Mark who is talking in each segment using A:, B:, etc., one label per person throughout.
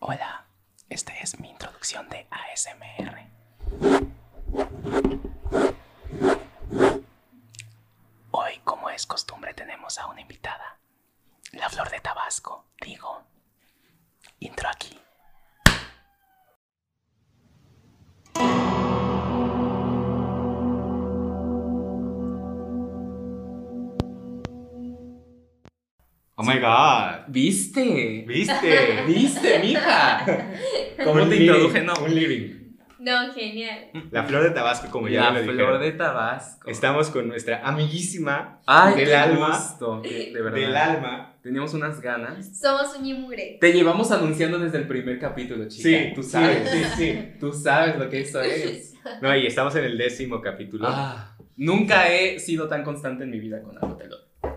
A: Hola, esta es mi introducción de ASMR. ¿Viste?
B: ¿Viste?
A: ¿Viste, mija? ¿Cómo
B: Un
A: te
B: living,
A: introduje? No.
B: Un living.
C: No, genial.
B: La flor de Tabasco, como ya
A: La
B: lo
A: flor
B: dijeron.
A: de Tabasco.
B: Estamos con nuestra amiguísima
A: Ay,
B: del
A: qué
B: alma.
A: gusto, de de verdad.
B: del alma.
A: Teníamos unas ganas.
C: Somos un mugre.
A: Te llevamos anunciando desde el primer capítulo, chica.
B: Sí,
A: tú
B: sí,
A: sabes.
B: Sí, sí.
A: Tú sabes lo que eso es.
B: No, y estamos en el décimo capítulo.
A: Ah, nunca he sido tan constante en mi vida con algo, te lo,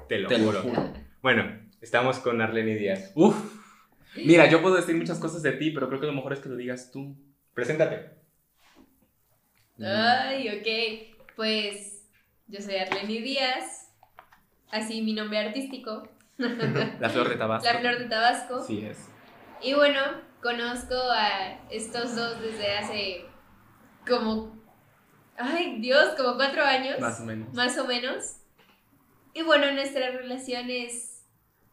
B: te lo
A: te lo
B: juro.
A: juro.
B: Bueno, estamos con Arlene Díaz.
A: Uf. Mira, yo puedo decir muchas cosas de ti, pero creo que lo mejor es que lo digas tú.
B: Preséntate.
C: Ay, ok. Pues yo soy Arlene Díaz. Así mi nombre artístico.
A: La flor de Tabasco.
C: La Flor de Tabasco.
A: Sí es.
C: Y bueno, conozco a estos dos desde hace como. Ay, Dios, como cuatro años.
A: Más o menos.
C: Más o menos. Y bueno, nuestra relación es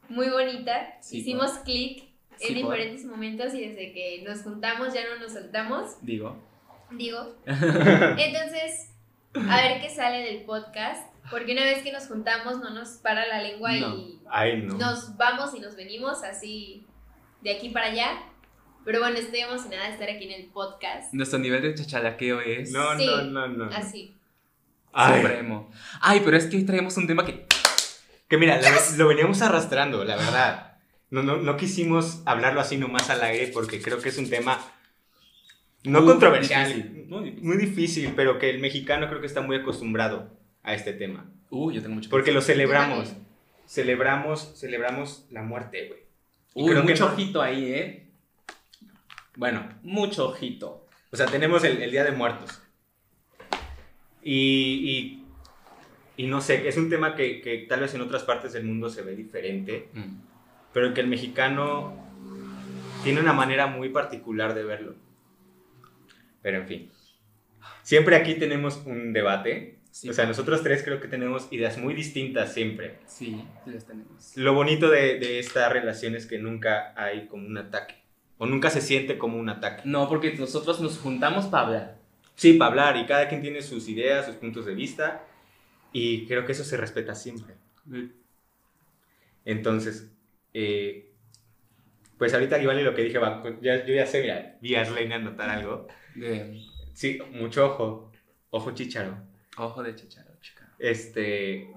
C: muy bonita.
A: Sí,
C: Hicimos clic en
A: Sí, por.
C: diferentes momentos y desde que nos juntamos ya no nos soltamos.
A: Digo.
C: Digo. Entonces, a ver qué sale del podcast. Porque una vez que nos juntamos no nos para la lengua
A: No.
C: y
B: Ay, no.
C: nos vamos y nos venimos así de aquí para allá. Pero bueno, estoy emocionada de estar aquí en el podcast.
A: Nuestro nivel de chachalaqueo es
B: No,
C: Sí.
B: no, no, no.
C: Así.
B: Ay,
A: supremo. Ay, pero es que hoy traemos un tema que.
B: Que mira, lo, lo veníamos arrastrando, la verdad. No, no, no quisimos hablarlo así nomás al aire porque creo que es un tema no
A: Muy
B: controversial,
A: difícil, muy difícil.
B: muy difícil, pero que el mexicano creo que está muy acostumbrado a este tema.
A: Uh, yo tengo mucho.
B: Porque lo celebramos. Celebramos, celebramos la muerte, güey. Creo que
A: mucho ojito ahí, ¿eh?
B: Bueno,
A: Mucho ojito.
B: o sea, tenemos el, el Día de Muertos. Y, y, y no sé, es un tema que, que tal vez en otras partes del mundo se ve diferente,
A: Mm.
B: pero que el mexicano tiene una manera muy particular de verlo. Pero en fin, siempre aquí tenemos un debate.
A: Sí.
B: O sea, nosotros tres creo que tenemos ideas muy distintas siempre.
A: Sí, las tenemos.
B: Lo bonito de, de esta relación es que nunca hay como un ataque. O nunca se siente como un ataque.
A: No, porque nosotros nos juntamos para hablar.
B: Sí, para hablar y cada quien tiene sus ideas, sus puntos de vista. Y creo que eso se respeta siempre. Entonces, eh, pues ahorita igual y lo que dije, va, ya, yo ya sé, mira, vi a Arlene anotar algo.
A: De
B: Sí, mucho ojo, ojo chicharo.
A: ojo de chacharo, chica.
B: Este,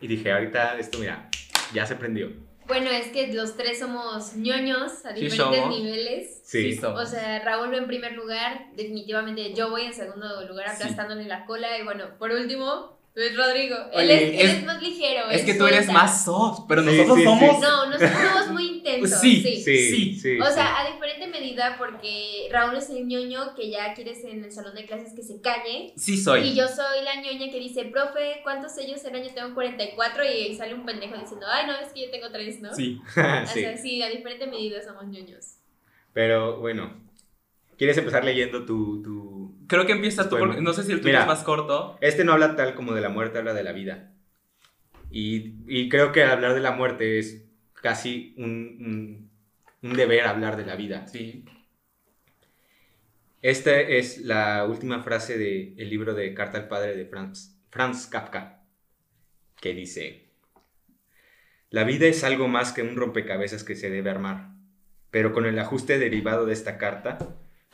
B: y dije, ahorita esto, mira, ya se prendió.
C: Bueno, es que los tres somos ñoños a
A: Sí
C: diferentes
A: somos.
C: niveles.
B: Sí,
A: somos.
C: O sea, Raúl en primer lugar, definitivamente yo voy en segundo lugar
A: Sí.
C: aplastándole la cola y bueno, por último, Luis Rodrigo.
A: Oye,
C: él, es, él
A: es-
C: es más ligero.
A: Es que tú eres más soft, pero
B: Sí,
A: nosotros
B: sí,
A: somos.
C: No, nosotros somos muy intensos.
A: Sí,
C: sí.
B: Sí,
A: Sí.
B: sí.
C: O
B: sí.
C: sea, a diferente medida porque Raúl es el ñoño que ya quieres en el salón de clases que se calle.
A: Sí soy.
C: Y yo soy la ñoña que dice, profe, ¿cuántos sellos serán? Yo tengo 44 y sale un pendejo diciendo, ay, no, es que yo tengo 3, ¿no?
A: Sí.
C: O
B: Sí.
C: sea, sí, a diferente medida somos ñoños.
B: Pero bueno, ¿quieres empezar leyendo tu, tu...
A: Creo que empieza tú, porque no sé si el tuyo
B: Mira.
A: es más corto.
B: Este no habla tal como de la muerte, habla de la vida. Y, y creo que hablar de la muerte es casi un, un, un deber hablar de la vida.
A: Sí.
B: Esta es la última frase del libro de Carta al Padre de Franz, Franz Kafka, que dice, La vida es algo más que un rompecabezas que se debe armar, pero con el ajuste derivado de esta carta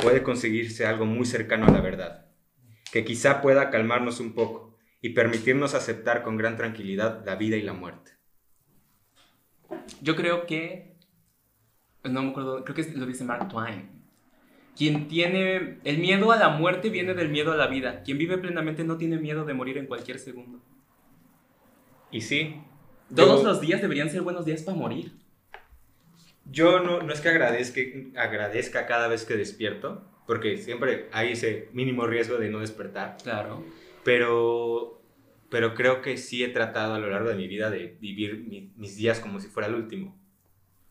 B: puede conseguirse algo muy cercano a la verdad, que quizá pueda calmarnos un poco y permitirnos aceptar con gran tranquilidad la vida y la muerte.
A: Yo creo que. No me acuerdo, creo que lo dice Mark Twain. Quien tiene. El miedo a la muerte viene del miedo a la vida. Quien vive plenamente no tiene miedo de morir en cualquier segundo.
B: Y sí,
A: Todos
B: yo-
A: los días deberían ser buenos días para morir.
B: Yo no, no es que agradezca, agradezca cada vez que despierto, porque siempre hay ese mínimo riesgo de no despertar,
A: Claro.
B: pero, pero creo que sí he tratado a lo largo de mi vida de vivir mi- mis días como si fuera el último.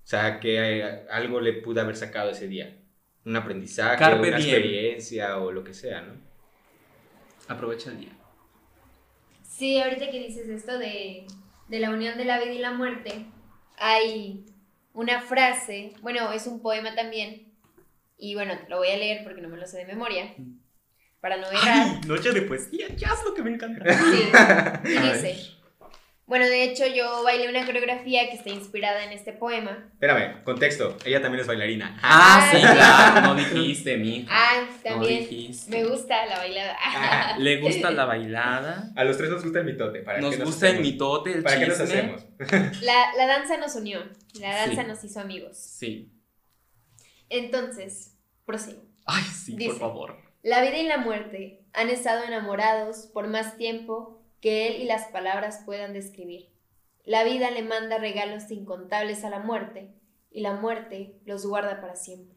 B: O sea, que eh, algo le pudo haber sacado ese día. Un aprendizaje,
A: Carpe
B: una
A: diem.
B: experiencia o lo que sea, ¿no?
A: Aprovecha el día.
C: Sí, ahorita que dices esto de, de la unión de la vida y la muerte, hay una frase, bueno, es un poema también, y bueno, lo voy a leer porque no me lo sé de memoria, para no errar.
A: Noche de poesía, ya es lo que me encanta.
C: Sí, y dice, bueno, de hecho yo bailé una coreografía que está inspirada en este poema.
B: Espérame, contexto. Ella también es bailarina.
A: Ah, sí,
C: Ah,
A: claro. No dijiste, mi
C: Ah,
A: No
C: también
A: dijiste.
C: me gusta la bailada.
B: Ah,
A: Le gusta la bailada.
B: A los tres nos gusta el mitote. ¿Para
A: Nos gusta el mitote, el
B: ¿Para qué nos hacemos?
C: La, la danza nos unió, la danza
A: Sí.
C: nos hizo amigos.
A: Sí.
C: Entonces, prosigo.
A: Ay, sí,
C: Dice.
A: por favor.
C: La vida y la muerte han estado enamorados por más tiempo que él y las palabras puedan describir. La vida le manda regalos incontables a la muerte y la muerte los guarda para siempre.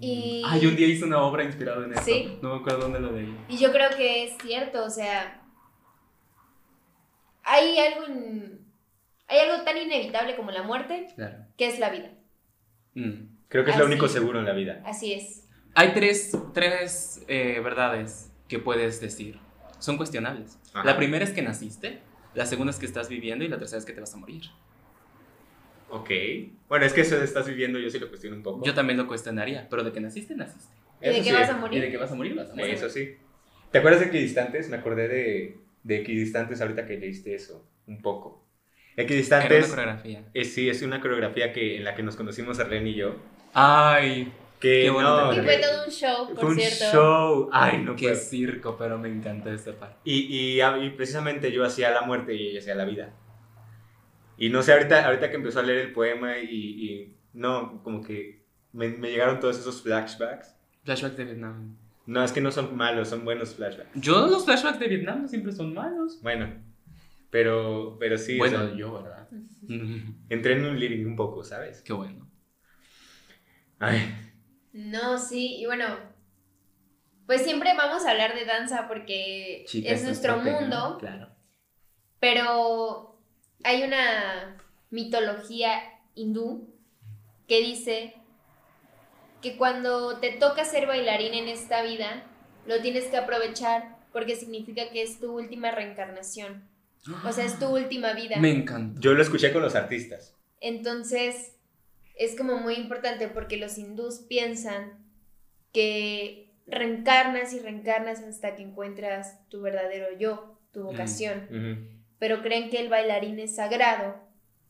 C: Y-
A: Ay, un día hice una obra inspirada en eso.
C: Sí.
A: No me acuerdo dónde lo leí.
C: Y yo creo que es cierto, o sea, hay algo, hay algo tan inevitable como la muerte,
A: Claro.
C: que es la vida.
A: Mm.
B: Creo que es lo único seguro en la vida.
C: Así es.
A: Hay tres, tres eh, verdades que puedes decir. Son cuestionables.
B: Ajá.
A: La primera es que naciste, la segunda es que estás viviendo y la tercera es que te vas a morir.
B: Ok. Bueno, es que eso de estás viviendo yo sí lo cuestiono un poco.
A: Yo también lo cuestionaría, pero de que naciste, naciste.
C: ¿Y de
B: sí.
C: vas a
A: Y
C: morir?
A: de que vas a morir, vas a morir.
B: Eso sí. ¿Te acuerdas de Equidistantes? Me acordé de, de Equidistantes ahorita que leíste eso, un poco.
A: Era una
B: Equidistantes,
A: coreografía.
B: es, sí, es una coreografía que, en la que nos conocimos Arlen y yo.
A: Ay,
B: Que no,
C: Y fue todo un show, por
B: fue un
C: cierto.
B: show. Ay, no
A: qué
B: puedo.
A: circo, pero me encanta esta parte.
B: Y, y, y precisamente yo hacía la muerte y ella hacía la vida. Y no sé, ahorita, ahorita que empezó a leer el poema y, y no, como que me, me llegaron todos esos flashbacks.
A: Flashback de Vietnam.
B: No, es que no son malos, son buenos flashbacks.
A: Yo, los flashbacks de Vietnam no siempre son malos.
B: Bueno, pero, pero sí, o
A: bueno,
B: sea,
A: yo, ¿verdad?
B: entré en un living un poco, ¿sabes?
A: Qué bueno.
B: Ay,
C: No, sí, y bueno, pues siempre vamos a hablar de danza porque
A: Chica,
C: es nuestro mundo,
A: Claro.
C: pero hay una mitología hindú que dice que cuando te toca ser bailarín en esta vida, lo tienes que aprovechar porque significa que es tu última reencarnación, o sea, es tu última vida.
A: Me encantó.
B: yo lo escuché con los artistas.
C: Entonces, es como muy importante porque los hindús piensan que reencarnas y reencarnas hasta que encuentras tu verdadero yo, tu vocación.
B: Ujú.
C: Pero creen que el bailarín es sagrado.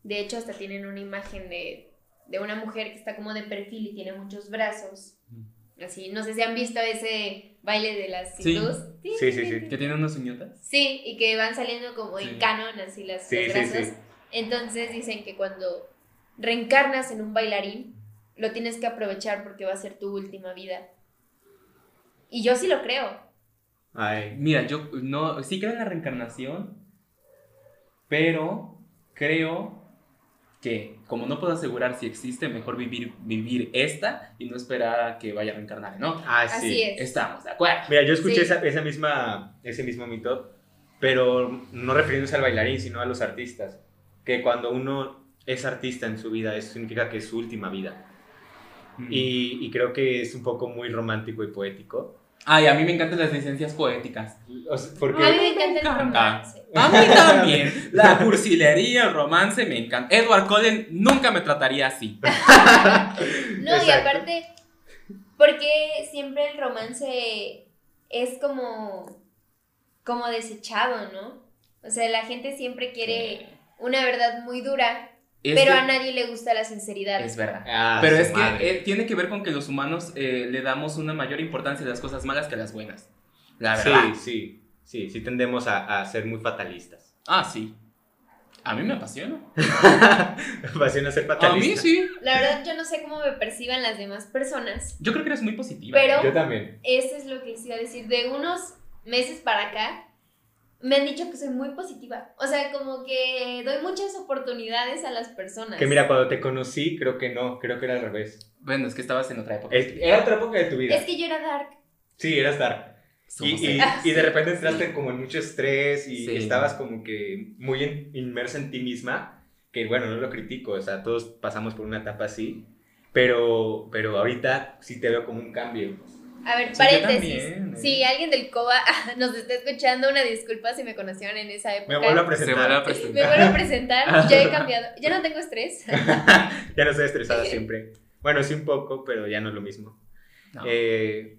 C: De hecho, hasta tienen una imagen de, de una mujer que está como de perfil y tiene muchos brazos. Así, no sé si han visto ese baile de las hindús.
B: Sí, sí, sí.
A: ¿Que tiene unas uñotas?
C: Sí, y que van saliendo como
A: Sí.
C: en canon, así las,
B: Sí,
C: los
B: sí,
C: brazos.
B: sí.
C: Entonces dicen que cuando reencarnas en un bailarín, lo tienes que aprovechar porque va a ser tu última vida. Y yo sí lo creo.
B: Ay,
A: Mira, yo no, sí creo en la reencarnación, pero creo que como no puedo asegurar si existe, mejor vivir, vivir esta y no esperar a que vaya a reencarnar, ¿no?
B: ah, sí.
C: Así es.
A: Estamos de acuerdo.
B: Mira, yo escuché
C: Sí.
B: esa, esa misma, ese mismo mito, pero no refiriéndose al bailarín, sino a los artistas. Que cuando uno es artista en su vida, eso significa que es su última vida.
A: Mm.
B: Y, y creo que es un poco muy romántico y poético.
A: Ay, a mí me encantan las licencias poéticas.
B: O sea,
C: A mí
B: porque
C: me encanta el
A: encanta.
C: romance.
A: A mí también. La cursilería, el romance me encanta. Edward Cullen nunca me trataría así.
C: No, y aparte, porque siempre el romance es como, como desechado, ¿no? O sea, la gente siempre quiere una verdad muy dura,
A: Es
C: pero
A: que-
C: a nadie le gusta la sinceridad.
A: Es verdad.
B: Ah,
A: Pero es que
B: madre.
A: eh, tiene que ver con que los humanos eh, le damos una mayor importancia a las cosas malas que a las buenas. La verdad.
B: Sí, sí, sí, sí tendemos a, a ser muy fatalistas.
A: Ah, sí. A mí me apasiona.
B: Me apasiona ser
A: A
B: fatalista.
A: mí sí.
C: La verdad, yo no sé cómo me perciban las demás personas.
A: Yo creo que eres muy positiva.
C: Pero-
B: Yo también.
C: Eso es lo que les iba a decir. De unos meses para acá, me han dicho que soy muy positiva. O sea, como que doy muchas oportunidades a las personas.
B: Que mira, cuando te conocí, creo que no, creo que era al revés.
A: Bueno, es que estabas en otra época.
B: Es- era otra época de tu vida.
C: Es que yo era dark.
B: Sí, eras dark. Y, y-
C: Ah,
B: y de
C: sí.
B: repente entraste como en mucho estrés y
A: Sí.
B: estabas como que muy en- inmersa en ti misma que bueno, no lo critico, o sea, todos pasamos por una etapa así, pero, pero ahorita sí te veo como un cambio.
C: A ver,
A: Sí,
C: paréntesis.
A: también, eh.
C: Si alguien del COBA nos está escuchando, una disculpa si me conocieron en esa época.
B: Me vuelvo a
A: Se
B: presentar.
A: a
C: Me vuelvo a presentar, ya he cambiado. Ya no tengo estrés.
B: ya no estoy estresada siempre. Bueno, sí un poco, pero ya no es lo mismo.
A: No.
B: Eh,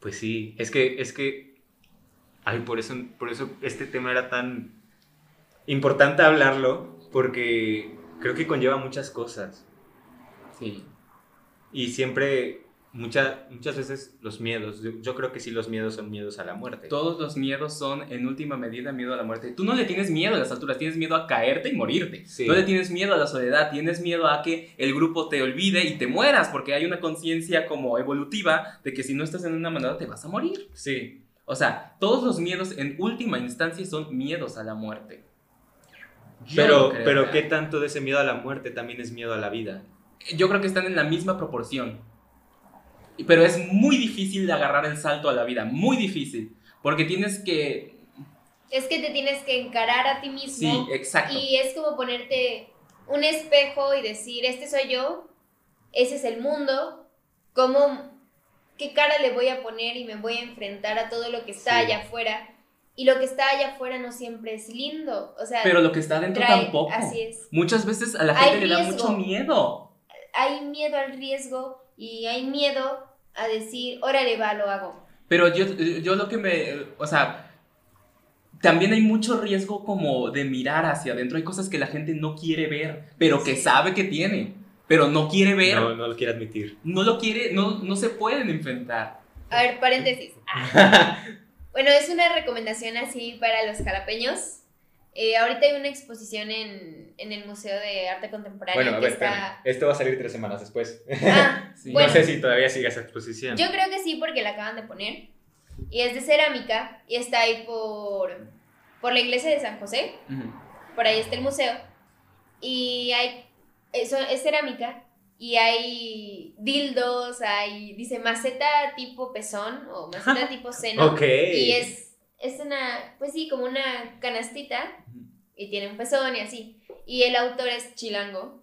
B: pues sí, es que, es que, ay, por eso, por eso este tema era tan importante hablarlo, porque creo que conlleva muchas cosas.
A: Sí.
B: Y siempre, mucha- muchas veces los miedos, yo, yo creo que sí los miedos son miedos a la muerte.
A: Todos los miedos son, en última medida, miedo a la muerte. Tú no le tienes miedo a las alturas, tienes miedo a caerte y morirte.
B: Sí.
A: No le tienes miedo a la soledad, tienes miedo a que el grupo te olvide y te mueras, porque hay una conciencia como evolutiva de que si no estás en una manada te vas a morir.
B: Sí,
A: O sea, todos los miedos en última instancia son miedos a la muerte. Yo
B: pero,
A: creo.
B: pero ¿qué tanto de ese miedo a la muerte también es miedo a la vida?
A: Yo creo que están en la misma proporción. Pero es muy difícil de agarrar el salto a la vida, muy difícil. Porque tienes que...
C: Es que te tienes que encarar a ti mismo.
A: Sí, exacto.
C: Y es como ponerte un espejo y decir, este soy yo, ese es el mundo, ¿cómo, qué cara le voy a poner y me voy a enfrentar a todo lo que está
B: Sí.
C: allá afuera? Y lo que está allá afuera no siempre es lindo, o sea,
A: Pero lo que está adentro
C: trae-
A: tampoco.
C: así es.
A: Muchas veces a la
C: Hay
A: gente le da
C: riesgo.
A: mucho miedo.
C: Hay miedo al riesgo y hay miedo a decir, órale, va, lo hago.
A: Pero yo, yo lo que me... O sea, también hay mucho riesgo como de mirar hacia adentro. Hay cosas que la gente no quiere ver, pero que sabe que tiene. Pero no quiere ver.
B: No,
A: No,
B: no lo quiero admitir.
A: lo quiere, no, no se pueden enfrentar.
C: A ver, paréntesis. Ah. Bueno, es una recomendación así para los jalapeños. Eh, ahorita hay una exposición en, en el Museo de Arte Contemporánea
B: Bueno, a
C: que
B: ver,
C: está...
B: Esto va a salir tres semanas después.
C: Ah,
A: Sí.
C: Bueno.
B: no sé si todavía sigue esa exposición.
C: yo creo que sí porque la acaban de poner. Y es de cerámica y está ahí por, por la iglesia de San José.
A: Ujú.
C: Por ahí está el museo. Y hay... Eso es cerámica y hay dildos, hay... Dice maceta tipo pezón o maceta tipo seno.
B: Ok.
C: Y es, es una, pues sí, como una canastita y tiene un pezón y así. Y el autor es chilango.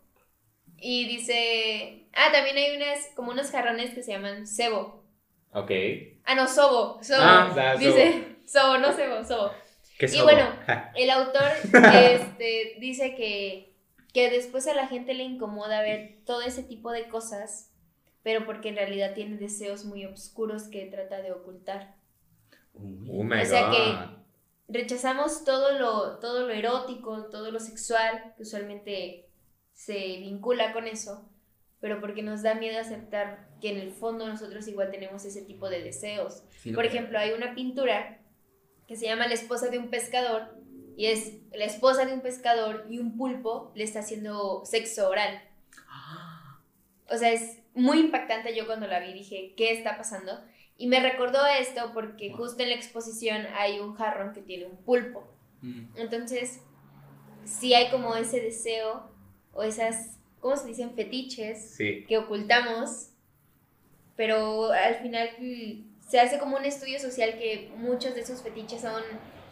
C: Y dice, ah, también hay unas, como unos jarrones que se llaman cebo.
B: Ok.
C: Ah, no, sobo. Sobo.
B: Ah,
C: dice, sobo, no cebo, sobo.
B: ¿Qué
C: Y
B: sobo?
C: bueno,
B: Ja.
C: El autor este, dice que, que después a la gente le incomoda ver todo ese tipo de cosas, pero porque en realidad tiene deseos muy oscuros que trata de ocultar.
B: Oh my
C: O sea que- rechazamos todo lo, todo lo erótico, todo lo sexual, que usualmente se vincula con eso, pero porque nos da miedo aceptar que en el fondo nosotros igual tenemos ese tipo de deseos.
A: Sí,
C: Por ejemplo, hay una pintura que se llama La esposa de un pescador y es la esposa de un pescador y un pulpo le está haciendo sexo oral. O sea, es muy impactante. Yo cuando la vi dije, ¿qué está pasando? Y me recordó esto porque justo en la exposición hay un jarrón que tiene un pulpo.
A: Mm.
C: Entonces, sí hay como ese deseo o esas, ¿cómo se dicen? Fetiches
B: Sí.
C: que ocultamos, pero al final se hace como un estudio social que muchos de esos fetiches son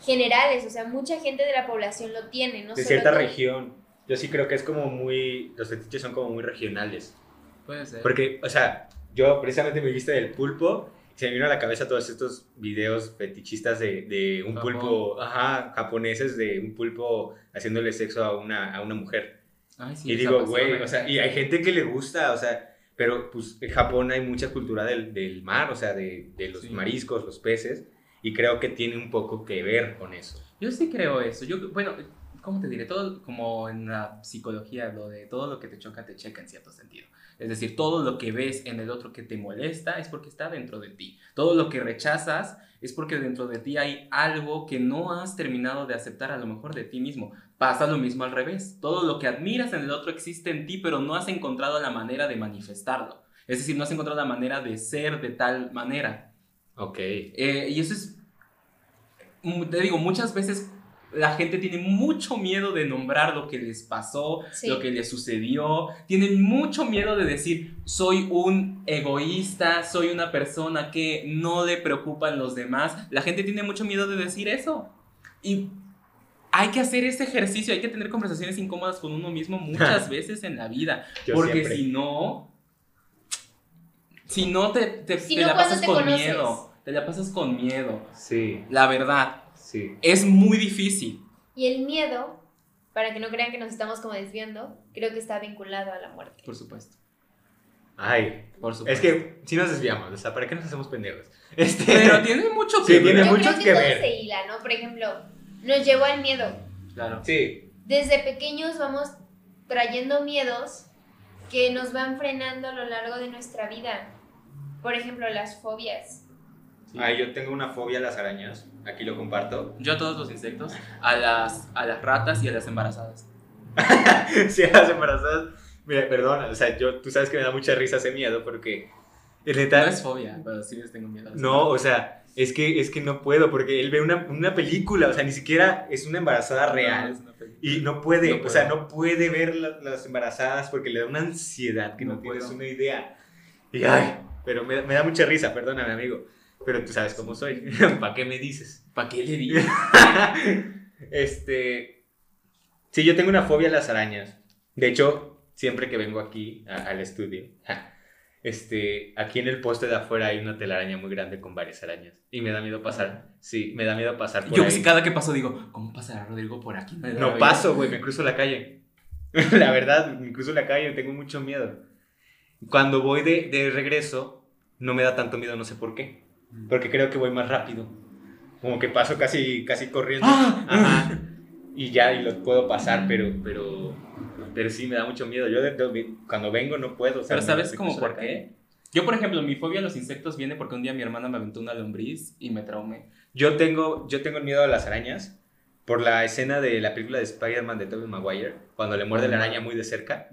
C: generales, o sea, mucha gente de la población lo tiene, no
B: de
C: solo
B: cierta región. Yo sí creo que es como muy. Los fetiches son como muy regionales.
A: Puede ser.
B: Porque, o sea, yo precisamente me viste del pulpo. Se me vino a la cabeza todos estos videos fetichistas de, de un
A: Japón.
B: pulpo, ajá, japoneses, de un pulpo haciéndole sexo a una, a una mujer.
A: Ay, sí,
B: y digo, güey, o sea, y hay gente que le gusta, o sea, pero pues en Japón hay mucha cultura del, del mar, o sea, de, de los
A: Sí.
B: mariscos, los peces, y creo que tiene un poco que ver con eso.
A: Yo sí creo eso. Yo, bueno, ¿cómo te diré? Todo como en la psicología, lo de todo lo que te choca te checa en cierto sentido. Es decir, todo lo que ves en el otro que te molesta es porque está dentro de ti. Todo lo que rechazas es porque dentro de ti hay algo que no has terminado de aceptar a lo mejor de ti mismo. Pasa lo mismo al revés. Todo lo que admiras en el otro existe en ti, pero no has encontrado la manera de manifestarlo. Es decir, no has encontrado la manera de ser de tal manera.
B: Ok.
A: Eh, y eso es, mu- te digo, muchas veces la gente tiene mucho miedo de nombrar lo que les pasó,
C: Sí.
A: lo que les sucedió. Tienen mucho miedo de decir, soy un egoísta, soy una persona que no le preocupan los demás. La gente tiene mucho miedo de decir eso. Y hay que hacer ese ejercicio, hay que tener conversaciones incómodas con uno mismo muchas veces en la vida.
B: Yo
A: porque
B: siempre.
A: si no, si no te, te,
C: Si
A: te
C: no,
A: la
C: ¿cuándo
A: pasas
C: te
A: con
C: conoces?
A: miedo, te la pasas con miedo.
B: Sí,
A: La verdad,
B: sí.
A: es muy difícil.
C: Y el miedo, para que no crean que nos estamos como desviando, creo que está vinculado a la muerte.
A: Por supuesto.
B: Ay,
A: Por
B: es
A: supuesto.
B: que si nos desviamos, o sea, ¿para qué nos hacemos pendejos? Este,
A: Pero tiene mucho
B: Sí,
A: que
B: tiene
A: ver.
C: Yo
B: mucho
C: creo que,
B: que
C: todo
B: ver.
C: se hila, ¿no? Por ejemplo, nos llevó al miedo.
A: Claro.
B: sí,
C: Desde pequeños vamos trayendo miedos que nos van frenando a lo largo de nuestra vida. Por ejemplo, las fobias.
A: Sí.
B: Ay, yo tengo una fobia a las arañas, aquí lo comparto.
A: Yo a todos los insectos, a las, a las ratas y a las embarazadas.
B: sí, a las embarazadas, mira, perdona, o sea, yo, tú sabes que me da mucha risa ese miedo porque,
A: No
B: neta,
A: es fobia, pero sí les tengo miedo. a las
B: no, o sea, es que, es que no puedo porque él ve una, una película, o sea, ni siquiera es una embarazada
A: No,
B: real.
A: película.
B: Y no puede,
A: No
B: o sea, no puede ver la- las embarazadas porque le da una ansiedad que no,
A: No
B: tienes
A: puedo.
B: una idea. Y ay, pero me, me da mucha risa, perdóname, amigo. Pero tú sabes cómo soy. ¿Para qué me dices?
A: ¿Para qué le digo?
B: este. Sí, yo tengo una fobia a las arañas. De hecho, siempre que vengo aquí a- al estudio, este, aquí en el poste de afuera hay una telaraña muy grande con varias arañas. Y me da miedo pasar. Sí, me da miedo pasar por
A: Yo
B: ahí.
A: cada que paso digo, ¿cómo pasará Rodrigo por aquí?
B: No
A: miedo.
B: paso, güey, me cruzo la calle. la verdad, me cruzo la calle, tengo mucho miedo. Cuando voy de, de regreso, no me da tanto miedo, no sé por qué. Porque creo que voy más rápido. Como que paso casi, casi corriendo.
A: ¡Ah!
B: Ajá. Y ya, y lo puedo pasar, pero, pero, pero sí me da mucho miedo. Yo de- cuando vengo no puedo. o sea,
A: Pero ¿sabes
B: la
A: por qué? Yo, por ejemplo, mi fobia a los insectos viene porque un día mi hermana me aventó una lombriz y me traumé.
B: Yo tengo, yo tengo miedo a las arañas por la escena de la película de Spider-Man de Tobey Maguire, cuando le muerde la araña muy de cerca,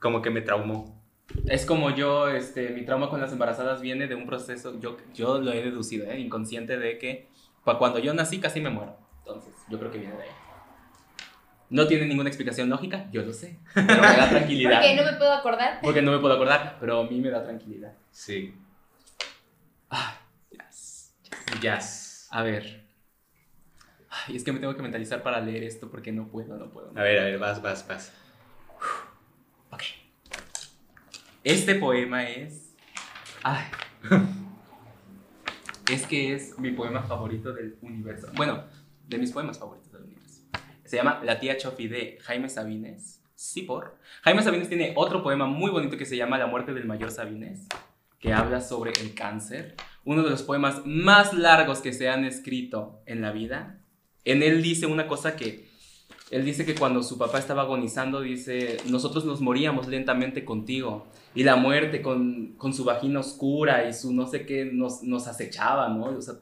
B: como que me traumó.
A: Es como yo, este, mi trauma con las embarazadas viene de un proceso, yo, yo lo he deducido, ¿eh? inconsciente de que pa- cuando yo nací casi me muero. Entonces, yo creo que viene de ahí. No tiene ninguna explicación lógica, yo lo sé, pero me da tranquilidad.
C: Porque no me puedo acordar.
A: Porque no me puedo acordar, pero a mí me da tranquilidad.
B: Sí.
A: Ah, yes.
B: Jazz.
A: A ver. Ay, es que me tengo que mentalizar para leer esto porque no puedo, no puedo. no
B: A ver, a ver, vas, vas, vas.
A: Ok. Este poema es. Ay. Es que es mi poema favorito del universo. Bueno, de mis poemas favoritos del universo. Se llama La tía Chofi de Jaime Sabines. Sí, por. Jaime Sabines tiene otro poema muy bonito que se llama La muerte del mayor Sabines, que habla sobre el cáncer. Uno de los poemas más largos que se han escrito en la vida. En él dice una cosa que él dice que cuando su papá estaba agonizando, dice, nosotros nos moríamos lentamente contigo. Y la muerte con, con su vagina oscura y su no sé qué nos, nos acechaba, ¿no? O sea,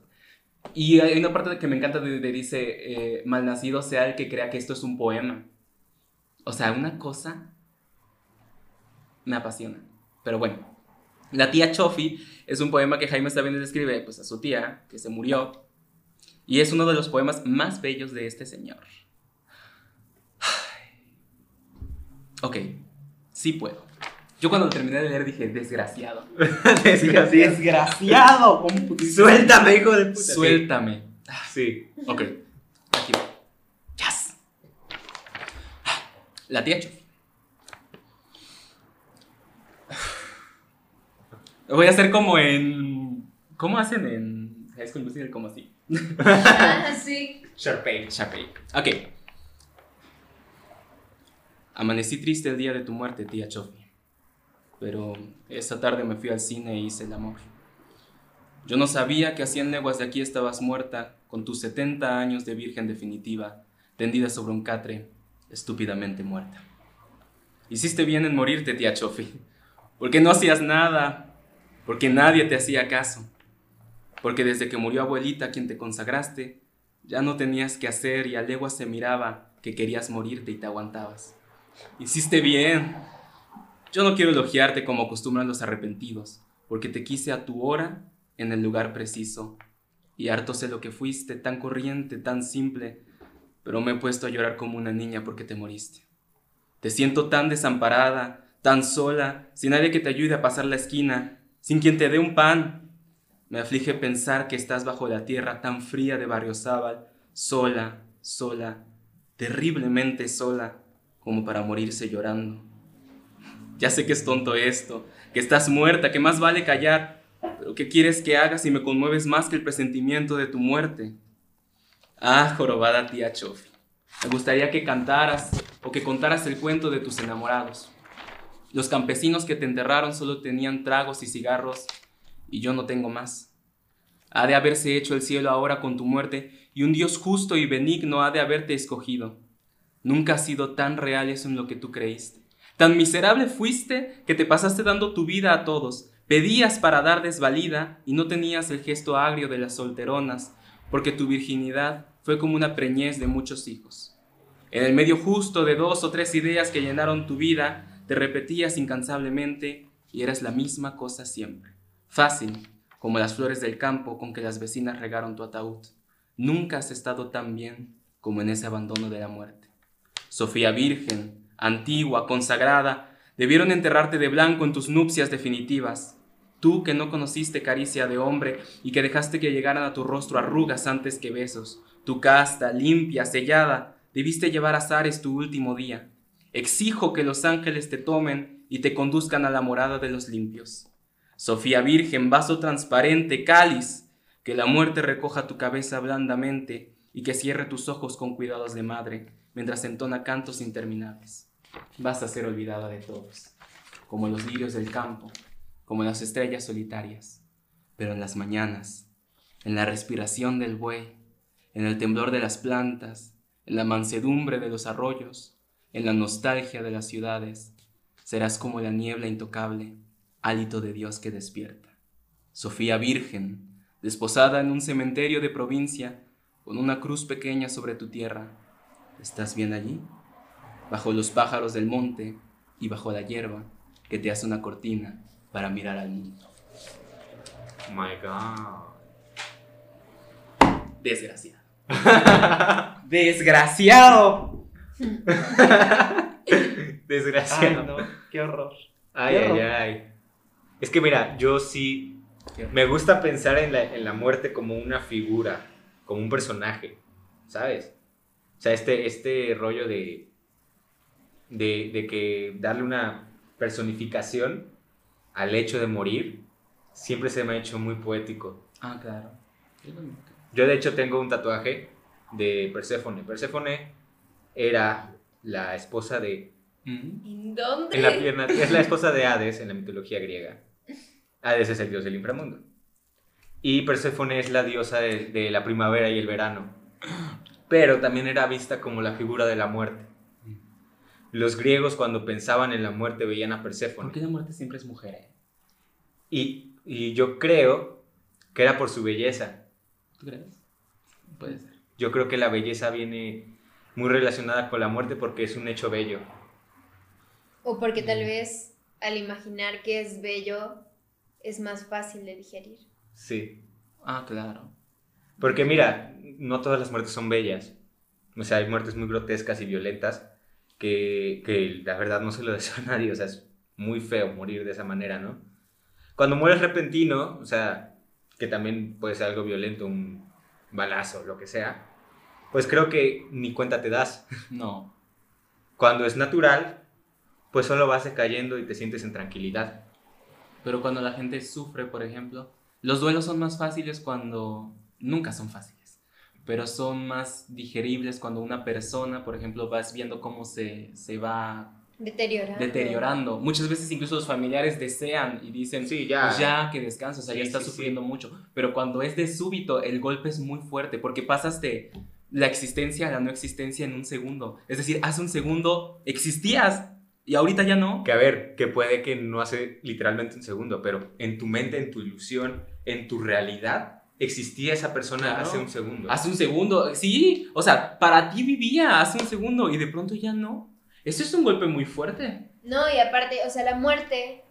A: y hay una parte que me encanta de, de dice, eh, malnacido sea el que crea que esto es un poema. O sea, una cosa me apasiona. Pero bueno, La tía Chofi es un poema que Jaime Sabines escribe pues, a su tía, que se murió. Y es uno de los poemas más bellos de este señor. Ok, sí puedo. Yo cuando terminé de leer dije, desgraciado.
B: Desgraciado.
A: Desgraciado.
B: Suéltame, hijo de puta.
A: Suéltame.
B: Sí.
A: Ok, aquí va. Yes. La tía Chofi. Voy a hacer como en... ¿Cómo hacen en High School Musical? Como así.
C: Ah, sí.
B: Sharpay.
A: Sharpay. Ok. Amanecí triste el día de tu muerte, tía Chofi. Pero esa tarde me fui al cine e hice el amor. Yo no sabía que a cien leguas de aquí estabas muerta, con tus 70 años de virgen definitiva, tendida sobre un catre, estúpidamente muerta. Hiciste bien en morirte, tía Chofi, porque no hacías nada, porque nadie te hacía caso, porque desde que murió abuelita a quien te consagraste, ya no tenías que hacer y a leguas se miraba que querías morirte y te aguantabas. Hiciste bien. Yo no quiero elogiarte como acostumbran los arrepentidos, porque te quise a tu hora en el lugar preciso. Y harto sé lo que fuiste, tan corriente, tan simple, pero me he puesto a llorar como una niña porque te moriste. Te siento tan desamparada, tan sola, sin nadie que te ayude a pasar la esquina, sin quien te dé un pan. Me aflige pensar que estás bajo la tierra tan fría de Barriozábal, sola, sola, terriblemente sola, como para morirse llorando. Ya sé que es tonto esto, que estás muerta, que más vale callar, pero ¿qué quieres que haga si me conmueves más que el presentimiento de tu muerte? Ah, jorobada tía Chofi, me gustaría que cantaras o que contaras el cuento de tus enamorados. Los campesinos que te enterraron solo tenían tragos y cigarros y yo no tengo más. Ha de haberse hecho el cielo ahora con tu muerte y un Dios justo y benigno ha de haberte escogido. Nunca ha sido tan real eso en lo que tú creíste. Tan miserable fuiste que te pasaste dando tu vida a todos. Pedías para dar desvalida y no tenías el gesto agrio de las solteronas, porque tu virginidad fue como una preñez de muchos hijos. En el medio justo de dos o tres ideas que llenaron tu vida, te repetías incansablemente y eras la misma cosa siempre. Fácil, como las flores del campo con que las vecinas regaron tu ataúd. Nunca has estado tan bien como en ese abandono de la muerte. Sofía Virgen, antigua, consagrada, debieron enterrarte de blanco en tus nupcias definitivas. Tú que no conociste caricia de hombre y que dejaste que llegaran a tu rostro arrugas antes que besos, tu casta, limpia, sellada, debiste llevar a Zares tu último día. Exijo que los ángeles te tomen y te conduzcan a la morada de los limpios. Sofía Virgen, vaso transparente, cáliz, que la muerte recoja tu cabeza blandamente y que cierre tus ojos con cuidados de madre mientras entona cantos interminables. Vas a ser olvidada de todos, como los lirios del campo, como las estrellas solitarias, pero en las mañanas, en la respiración del buey, en el temblor de las plantas, en la mansedumbre de los arroyos, en la nostalgia de las ciudades, serás como la niebla intocable, hálito de Dios que despierta. Sofía Virgen, desposada en un cementerio de provincia, con una cruz pequeña sobre tu tierra, ¿estás bien allí? Bajo los pájaros del monte y bajo la hierba que te hace una cortina para mirar al mundo.
B: Oh my God.
A: Desgraciado. Desgraciado.
B: Desgraciado.
D: Ay, no, qué horror.
B: Ay,
D: Qué
B: ay, ay. Es que mira, yo sí me gusta pensar en la, en la muerte como una figura, como un personaje, ¿sabes? O sea, este, este rollo de, de, de que darle una personificación al hecho de morir siempre se me ha hecho muy poético.
A: Ah, claro.
B: Yo de hecho tengo un tatuaje de Perséfone. Perséfone era la esposa de
A: Mm.
C: ¿En dónde?
B: En la pierna, es la esposa de Hades en la mitología griega. Hades es el dios del inframundo. Y Perséfone es la diosa de, de la primavera y el verano. Pero también era vista como la figura de la muerte. Los griegos cuando pensaban en la muerte veían a Perséfone.
A: ¿Por qué la muerte siempre es mujer? eh?
B: Y, y yo creo que era por su belleza.
A: ¿Tú crees? Puede ser.
B: Yo creo que la belleza viene muy relacionada con la muerte porque es un hecho bello.
C: O porque tal vez al imaginar que es bello es más fácil de digerir.
B: Sí.
A: Ah, claro.
B: Porque mira, no todas las muertes son bellas. O sea, hay muertes muy grotescas y violentas que, que la verdad no se lo deseo a nadie. O sea, es muy feo morir de esa manera, ¿no? Cuando mueres repentino, o sea, que también puede ser algo violento, un balazo, lo que sea, pues creo que ni cuenta te das.
A: No.
B: Cuando es natural, pues solo vas cayendo y te sientes en tranquilidad.
A: Pero cuando la gente sufre, por ejemplo, los duelos son más fáciles cuando... Nunca son fáciles, pero son más digeribles cuando una persona, por ejemplo, vas viendo cómo se, se va
C: Deteriorando.
A: deteriorando. Muchas veces incluso los familiares desean y dicen,
B: Sí, ya.
A: pues ya, que descansa, o sea, ya está
B: sí, sí.
A: sufriendo mucho. Pero cuando es de súbito, el golpe es muy fuerte porque pasas de la existencia a la no existencia en un segundo. Es decir, hace un segundo existías y ahorita ya no.
B: Que a ver, que puede que no hace literalmente un segundo, pero en tu mente, en tu ilusión, en tu realidad, existía esa persona
A: Claro.
B: hace un segundo.
A: Hace un segundo, sí, o sea, para ti vivía hace un segundo y de pronto ya no. Eso es un golpe muy fuerte.
C: No, y aparte, o sea, la muerte,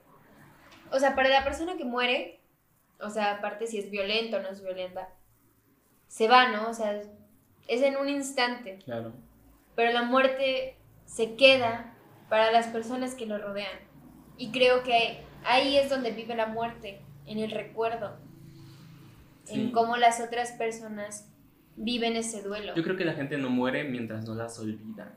C: o sea, para la persona que muere, o sea, aparte si es violenta o no es violenta, se va, ¿no? O sea, es en un instante,
A: Claro.
C: pero la muerte se queda para las personas que lo rodean. Y creo que ahí es donde vive la muerte, en el recuerdo,
A: Sí.
C: en cómo las otras personas viven ese duelo.
A: Yo creo que la gente no muere mientras no las olvida.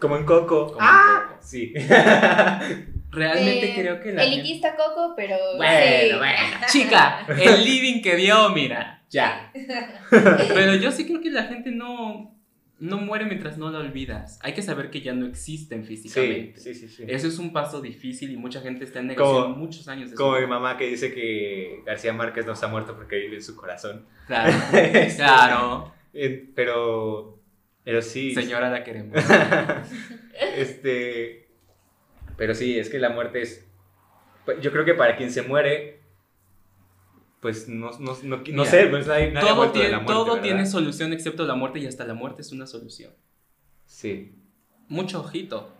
B: Como en Coco.
A: Como
B: ¡Ah!
A: en Coco.
B: Sí.
A: Realmente
C: Eh,
A: creo que la gente...
C: Elitista Coco, pero.
A: Bueno,
C: sí.
A: bueno. Chica, el living que dio, mira, ya. Pero yo sí creo que la gente no, no muere mientras no la olvidas. Hay que saber que ya no existen físicamente.
B: sí, sí, sí.
A: Eso es un paso difícil y mucha gente está en negación
B: Como-
A: muchos años de
B: Como mi mamá que dice que García Márquez no está muerto porque vive en su corazón.
A: Claro,
B: Este,
A: claro.
B: Pero, pero sí.
A: Señora, la queremos.
B: este, pero sí, es que la muerte es. Yo creo que para quien se muere, pues no, no, no, no
A: Mira,
B: sé, pues nadie, nadie
A: todo
B: de
A: tiene,
B: la muerte,
A: todo
B: ¿verdad?
A: tiene solución excepto la muerte y hasta la muerte es una solución.
B: Sí,
A: Mucho ojito.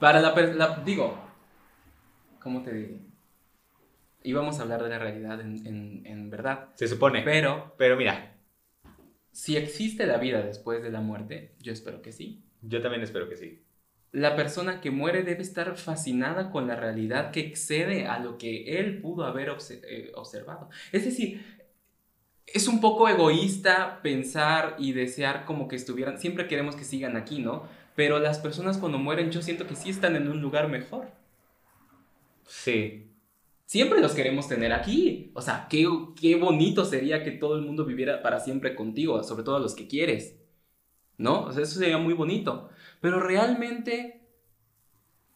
A: Para la, la- digo, ¿cómo te diré? Íbamos a hablar de la realidad en, en- en verdad,
B: se supone.
A: pero
B: Pero mira,
A: si existe la vida después de la muerte, yo espero que sí.
B: yo también espero que sí.
A: La persona que muere debe estar fascinada con la realidad que excede a lo que él pudo haber obse- eh, observado. Es decir, es un poco egoísta pensar y desear como que estuvieran, siempre queremos que sigan aquí, ¿no? Pero las personas cuando mueren yo siento que sí están en un lugar mejor.
B: Sí,
A: Siempre los queremos tener aquí. O sea, qué, qué bonito sería que todo el mundo viviera para siempre contigo, sobre todo los que quieres. ¿No? O sea, eso sería muy bonito. Pero realmente,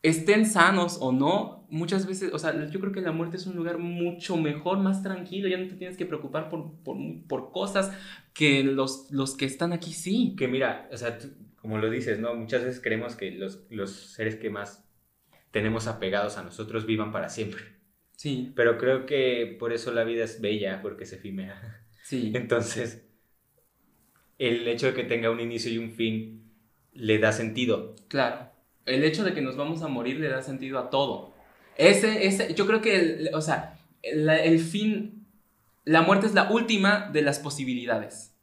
A: estén sanos o no, muchas veces, o sea, yo creo que la muerte es un lugar mucho mejor, más tranquilo. Ya no te tienes que preocupar por, por, por cosas que los, los que están aquí sí.
B: que mira, o sea, tú- como lo dices, ¿no? Muchas veces creemos que los, los seres que más tenemos apegados a nosotros vivan para siempre.
A: Sí,
B: Pero creo que por eso la vida es bella, porque es efímera.
A: sí.
B: Entonces, el hecho de que tenga un inicio y un fin le da sentido.
A: Claro. El hecho de que nos vamos a morir le da sentido a todo. Ese, ese, yo creo que, el- o sea, el, el fin, la muerte es la última de las posibilidades.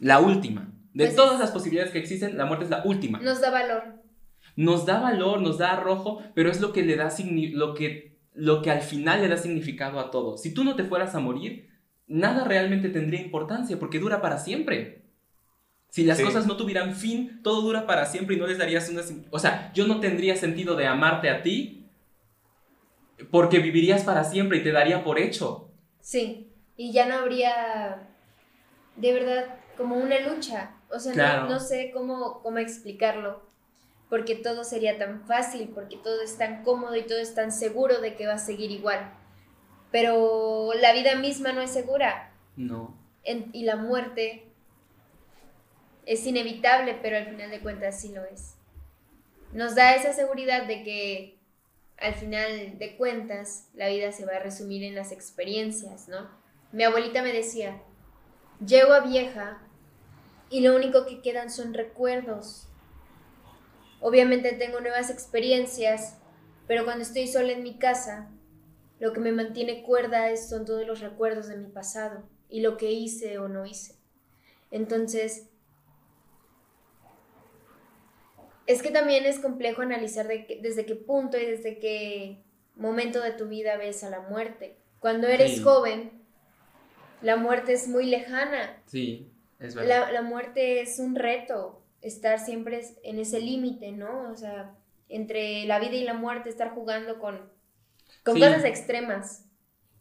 A: La última. De
C: Pues
A: todas las posibilidades que existen, la muerte es la última.
C: Nos da valor.
A: Nos da valor, nos da arrojo, pero es lo que le da signi- lo que, lo que al final le da significado a todo. Si tú no te fueras a morir, nada realmente tendría importancia porque dura para siempre. Si las
B: Sí.
A: cosas no tuvieran fin, todo dura para siempre y no les darías una... O sea, yo no tendría sentido de amarte a ti porque vivirías para siempre y te daría por hecho.
C: Sí. Y ya no habría. De verdad, como una lucha. O sea, no- no, sé cómo, cómo explicarlo. Porque todo sería tan fácil, porque todo es tan cómodo y todo es tan seguro de que va a seguir igual. Pero la vida misma no es segura.
A: No.
C: En- y la muerte es inevitable, pero al final de cuentas sí lo es. Nos da esa seguridad de que al final de cuentas la vida se va a resumir en las experiencias, ¿no? Mi abuelita me decía, llego a vieja y lo único que quedan son recuerdos. Obviamente tengo nuevas experiencias, pero cuando estoy sola en mi casa, lo que me mantiene cuerda es, son todos los recuerdos de mi pasado y lo que hice o no hice. Entonces, es que también es complejo analizar de que- desde qué punto y desde qué momento de tu vida ves a la muerte. Cuando eres
A: Sí.
C: joven, la muerte es muy lejana.
A: Sí, es verdad.
C: La, la muerte es un reto, estar siempre en ese límite, ¿no? O sea, entre la vida y la muerte, estar jugando con, con
A: Sí.
C: cosas extremas.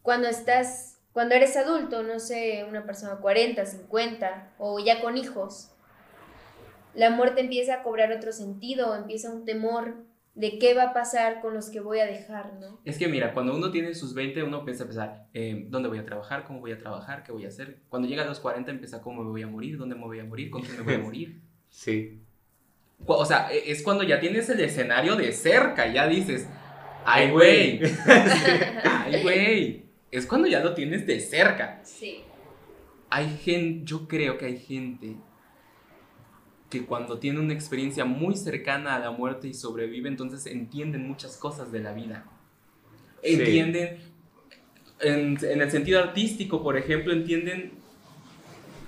C: Cuando estás, cuando eres adulto, no sé, una persona 40, 50 o ya con hijos, la muerte empieza a cobrar otro sentido, empieza un temor de qué va a pasar con los que voy a dejar, ¿no?
A: Es que mira, cuando uno tiene sus 20, uno empieza a pensar, eh, ¿dónde voy a trabajar? ¿Cómo voy a trabajar? ¿Qué voy a hacer? Cuando llega a los 40 empieza cómo me voy a morir, dónde me voy a morir, con quién me voy a morir.
B: Sí.
A: O sea, e- es cuando ya tienes el escenario de cerca, ya dices, ay güey, ay güey. Es cuando ya lo tienes de cerca.
C: Sí.
A: Hay gente, yo creo que hay gente que cuando tiene una experiencia muy cercana a la muerte y sobrevive, entonces entienden muchas cosas de la vida.
B: Sí.
A: Entienden, en, en el sentido artístico, por ejemplo, entienden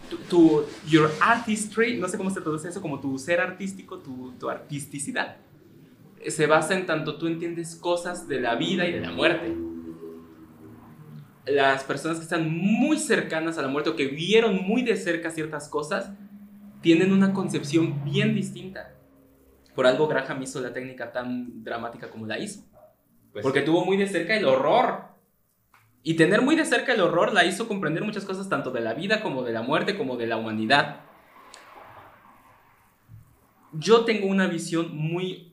A: tu, tu- your artistry, no sé cómo se traduce eso, como tu ser artístico, tu, tu artisticidad, se basa en tanto tú entiendes cosas de la vida y de la muerte. las personas que están muy cercanas a la muerte o que vieron muy de cerca ciertas cosas, tienen una concepción bien distinta. Por algo Graham hizo la técnica tan dramática como la hizo.
B: Pues
A: Porque
B: sí.
A: tuvo muy de cerca el horror. Y tener muy de cerca el horror la hizo comprender muchas cosas tanto de la vida como de la muerte como de la humanidad. Yo tengo una visión muy,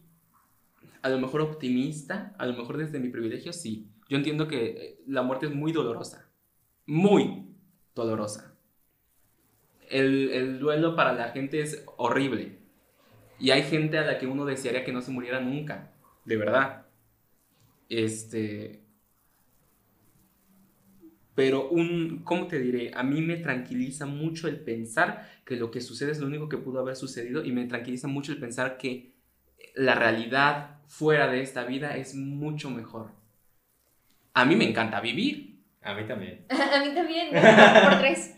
A: a lo mejor optimista, a lo mejor desde mi privilegio, sí. Yo entiendo que eh, la muerte es muy dolorosa, muy dolorosa. El, el duelo para la gente es horrible. Y hay gente a la que uno desearía que no se muriera nunca, de verdad. Este. Pero un, ¿cómo te diré? A mí me tranquiliza mucho el pensar que lo que sucede es lo único que pudo haber sucedido y me tranquiliza mucho el pensar que la realidad fuera de esta vida es mucho mejor. A mí me encanta vivir.
B: A mí también.
C: A mí también, por tres.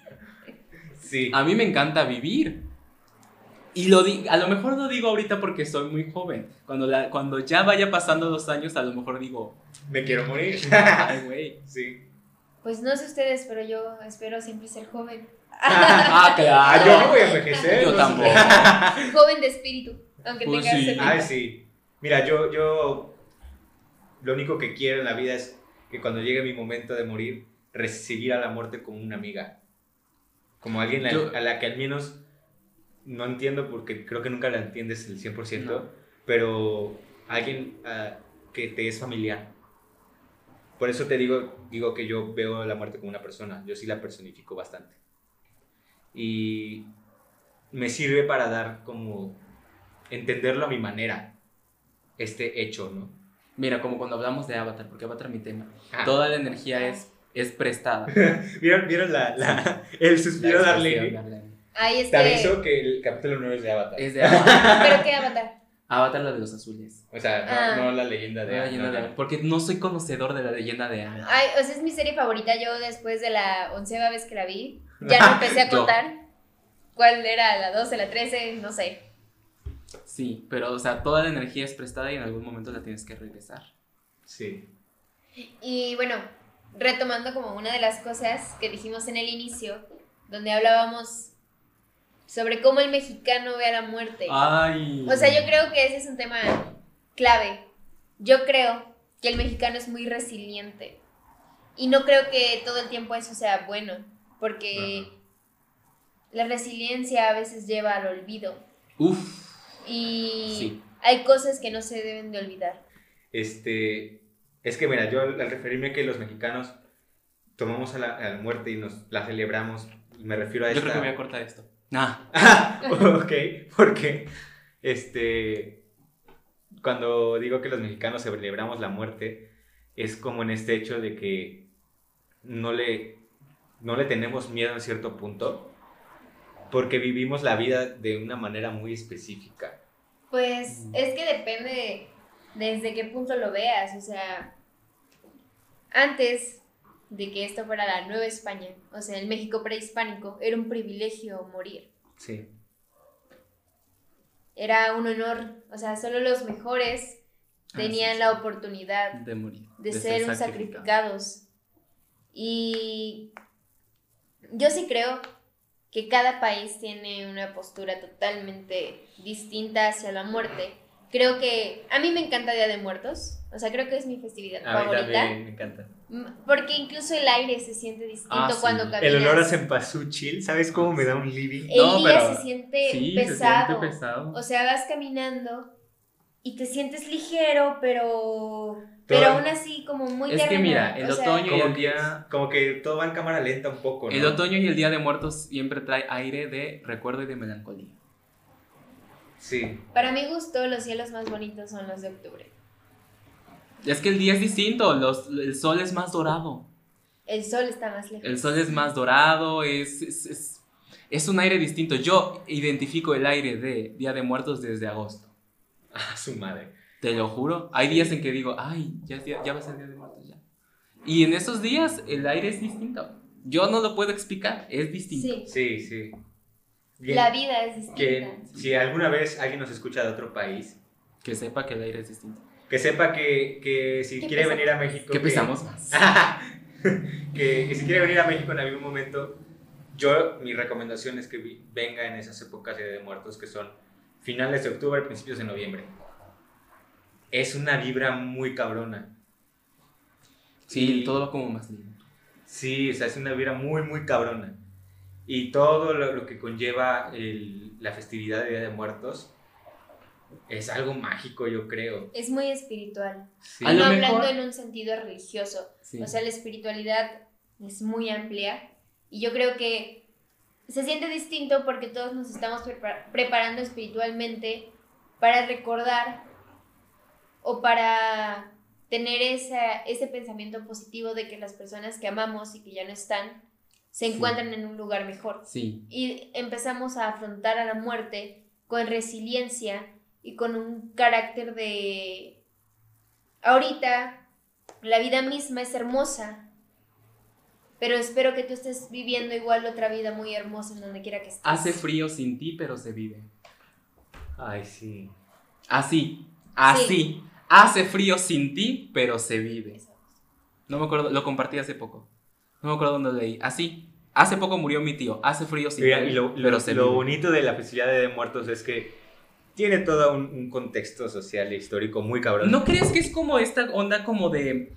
B: Sí.
A: A mí me encanta vivir. Y lo di- a lo mejor lo digo ahorita porque soy muy joven. Cuando, la, cuando ya vaya pasando los años, a lo mejor digo,
B: Me quiero morir.
A: ay, güey.
B: sí.
C: Pues no sé ustedes, pero yo espero siempre ser joven.
A: Ah,
B: Ah,
A: claro.
B: yo no voy a envejecer.
A: Yo
B: no
A: tampoco.
C: joven de espíritu, aunque
A: Pues
C: tenga
A: sí.
C: 70.
B: Ay, sí. Mira, yo, yo lo único que quiero en la vida es que cuando llegue mi momento de morir, recibir a la muerte como una amiga. Como alguien la-
A: Yo-
B: a la que al menos no entiendo porque creo que nunca la entiendes el 100%,
A: No.
B: pero alguien ah, que te es familiar. Por eso te digo, digo que yo veo la muerte como una persona, yo sí la personifico bastante. Y me sirve para dar como entenderlo a mi manera, este hecho, ¿no?
A: Mira, como cuando hablamos de Avatar, porque Avatar es mi tema.
B: Ah.
A: Toda la energía es, es prestada.
B: ¿Vieron, vieron la, la- el suspiro de
A: La
B: Arlene?
A: expresión de Arlene.
C: Ay, es
B: Te
C: que...
B: aviso que el capítulo 9 es de Avatar.
A: Es de Avatar.
C: ¿Pero qué avatar?
A: Avatar, la de los azules.
B: O sea, no,
C: Ah.
B: no la leyenda de
A: leyenda
B: no,
A: de Porque no soy conocedor de la leyenda de Aang.
C: Ay, o sea, es mi serie favorita. Yo después de la onceava vez que la vi, ya no empecé a contar cuál era la 12, la 13, no sé.
A: Sí, pero, o sea, toda la energía es prestada y en algún momento la tienes que regresar.
B: Sí.
C: Y bueno, retomando como una de las cosas que dijimos en el inicio, donde hablábamos sobre cómo el mexicano ve a la muerte.
A: Ay.
C: O sea, yo creo que ese es un tema clave. Yo creo que el mexicano es muy resiliente. Y no creo que todo el tiempo eso sea bueno, porque la resiliencia a veces lleva al olvido.
A: Uf.
C: Y
A: Sí.
C: hay cosas que no se deben de olvidar.
B: Este, es que mira, yo al al referirme a que los mexicanos tomamos a la, a la muerte y nos la celebramos, me refiero a
A: Yo
B: esta...
A: creo que voy a cortar esto. Ah,
B: Ah, ok, porque este, cuando digo que los mexicanos celebramos la muerte, es como en este hecho de que no le, no le tenemos miedo en cierto punto, porque vivimos la vida de una manera muy específica.
C: Pues es que depende desde qué punto lo veas. O sea, antes de que esto fuera la Nueva España, o sea, el México prehispánico, era un privilegio morir.
B: Sí.
C: Era un honor. O sea, solo los mejores
A: Ah,
C: tenían
A: sí,
C: la oportunidad
A: de morir.
C: de, ser, sacrificados. Y yo sí creo que cada país tiene una postura totalmente distinta hacia la muerte. Creo que a mí me encanta Día de Muertos, o sea, creo que es mi festividad
B: A mí
C: favorita,
B: también me encanta.
C: Porque incluso el aire se siente distinto
A: Ah, sí.
C: cuando caminas.
B: El olor a cempasúchil, ¿sabes cómo me da un living?
C: El
A: No,
C: día
A: pero-
C: se siente
A: Sí,
C: pesado.
A: se siente pesado.
C: O sea, vas caminando y te sientes ligero, pero
B: Todo-
C: pero aún así como muy
A: Es que mira, el
C: sea,
A: otoño y el día...
B: como que todo va en cámara lenta un poco, ¿no?
A: El otoño y el Día de Muertos siempre trae aire de recuerdo y de melancolía.
B: Sí.
C: Para mi gusto, los cielos más bonitos son los de octubre.
A: Es que el día es distinto, los, el sol es más dorado.
C: El sol está más lejos.
A: El sol es más dorado, es, es, es, es un aire distinto. Yo identifico el aire de Día de Muertos desde agosto.
B: A su madre.
A: Te lo juro. Hay días en que digo, ay, ya, día- ya va a ser Día de Muertos ya. Y en esos días el aire es distinto. Yo no lo puedo explicar, es distinto.
C: Sí,
B: Sí, sí. Bien,
C: la vida es distinta.
B: que si alguna vez alguien nos escucha de otro país,
A: Que sepa que el aire es distinto.
B: que sepa que, que si
C: ¿Qué
B: quiere
C: pesamos?
B: venir a México...
A: ¿Qué
B: que-
A: pesamos más?
B: que, que si quiere venir a México en algún momento, yo, mi recomendación es que venga en esas épocas de Muertos que son finales de octubre, principios de noviembre. Es una vibra muy cabrona.
A: Sí,
B: Y-
A: todo va como más lindo.
B: Sí, o sea, es una vibra muy, muy cabrona. Y todo lo, lo que conlleva el- la festividad de Día de Muertos es algo mágico, yo creo.
C: Es muy espiritual.
B: Sí.
A: A lo
C: no
A: mejor-
C: hablando en un sentido religioso.
A: Sí.
C: O sea, la espiritualidad es muy amplia y yo creo que se siente distinto porque todos nos estamos prepa- preparando espiritualmente para recordar o para tener esa, ese pensamiento positivo de que las personas que amamos y que ya no están se
A: Sí.
C: encuentran en un lugar mejor.
A: Sí,
C: Y empezamos a afrontar a la muerte con resiliencia y con un carácter de... Ahorita la vida misma es hermosa, pero espero que tú estés viviendo igual otra vida muy hermosa en donde quiera que estés.
A: hace frío sin ti, pero se vive.
B: Ay, sí.
A: Así, así. Hace frío sin ti, pero se vive. No me acuerdo, lo compartí hace poco. No me acuerdo dónde lo leí. Así. Hace poco murió mi tío. Hace frío sin ti,
B: lo,
A: pero
B: lo-
A: se
B: lo
A: vive.
B: bonito de la festividad de Muertos es que tiene todo un, un contexto social e histórico muy cabrón.
A: ¿No crees que es como esta onda como de... eh,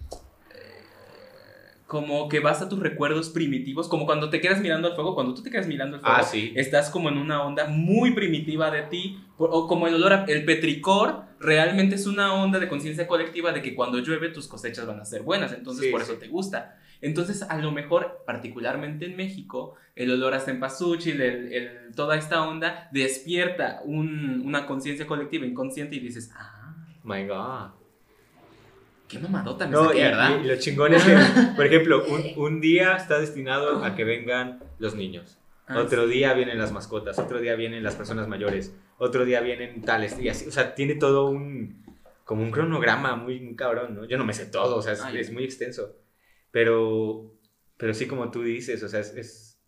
A: Como que vas a tus recuerdos primitivos, como cuando te quedas mirando al fuego, cuando tú te quedas mirando al fuego,
B: Ah, sí.
A: estás como en una onda muy primitiva de ti, o como el olor, a- el petricor, realmente es una onda de conciencia colectiva de que cuando llueve tus cosechas van a ser buenas, entonces
B: Sí,
A: por
B: sí.
A: eso te gusta. Entonces, a lo mejor, particularmente en México, el olor a cempasúchil, el, el- toda esta onda, despierta un- una conciencia colectiva inconsciente y dices, ah,
B: My God.
A: qué mamadota me
B: No,
A: saqué,
B: y,
A: ¿verdad?
B: y lo chingón es que, por ejemplo, un, un día está destinado a que vengan los niños.
A: Ah,
B: Otro
A: sí.
B: día vienen las mascotas, otro día vienen las personas mayores, otro día vienen tales, y así, o sea, tiene todo un, como un cronograma muy, muy cabrón, ¿no? Yo no me sé todo, o sea, es,
A: Ay.
B: es muy extenso, pero, pero sí como tú dices, o sea, es, es,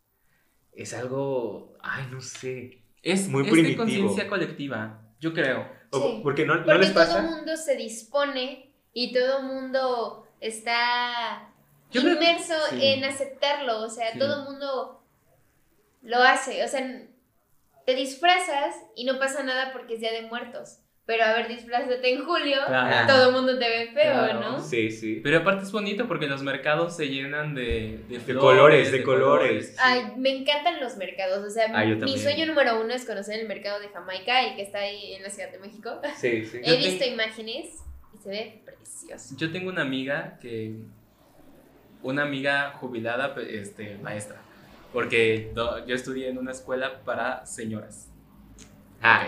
B: es algo, ay, no sé,
A: Es,
B: muy
A: es de
B: primitivo.
A: conciencia colectiva, yo creo.
B: O-
C: Sí,
B: porque no, no
C: Porque
B: les
C: todo
B: pasa,
C: el mundo se dispone y todo el mundo está
A: Yo creo-
C: inmerso
A: sí.
C: en aceptarlo. O sea,
A: Sí.
C: todo el mundo lo hace. O sea, te disfrazas y no pasa nada porque es Día de Muertos. Pero a ver, disfrázate en julio,
A: Claro.
C: todo el mundo te ve feo,
A: Claro.
C: ¿no?
B: sí, sí,
A: Pero aparte es bonito porque los mercados se llenan de, de, flores,
B: colores, de colores.
C: Ay, me encantan los mercados. O sea,
B: Ah, yo
C: mi sueño número uno es conocer el mercado de Jamaica, el que está ahí en la Ciudad de México.
B: sí, sí.
A: Yo
C: He visto
A: tengo-
C: imágenes y se ve precioso.
A: Yo tengo una amiga que. Una amiga jubilada, pe- este, maestra. Porque yo estudié en una escuela para señoras.
B: Ah,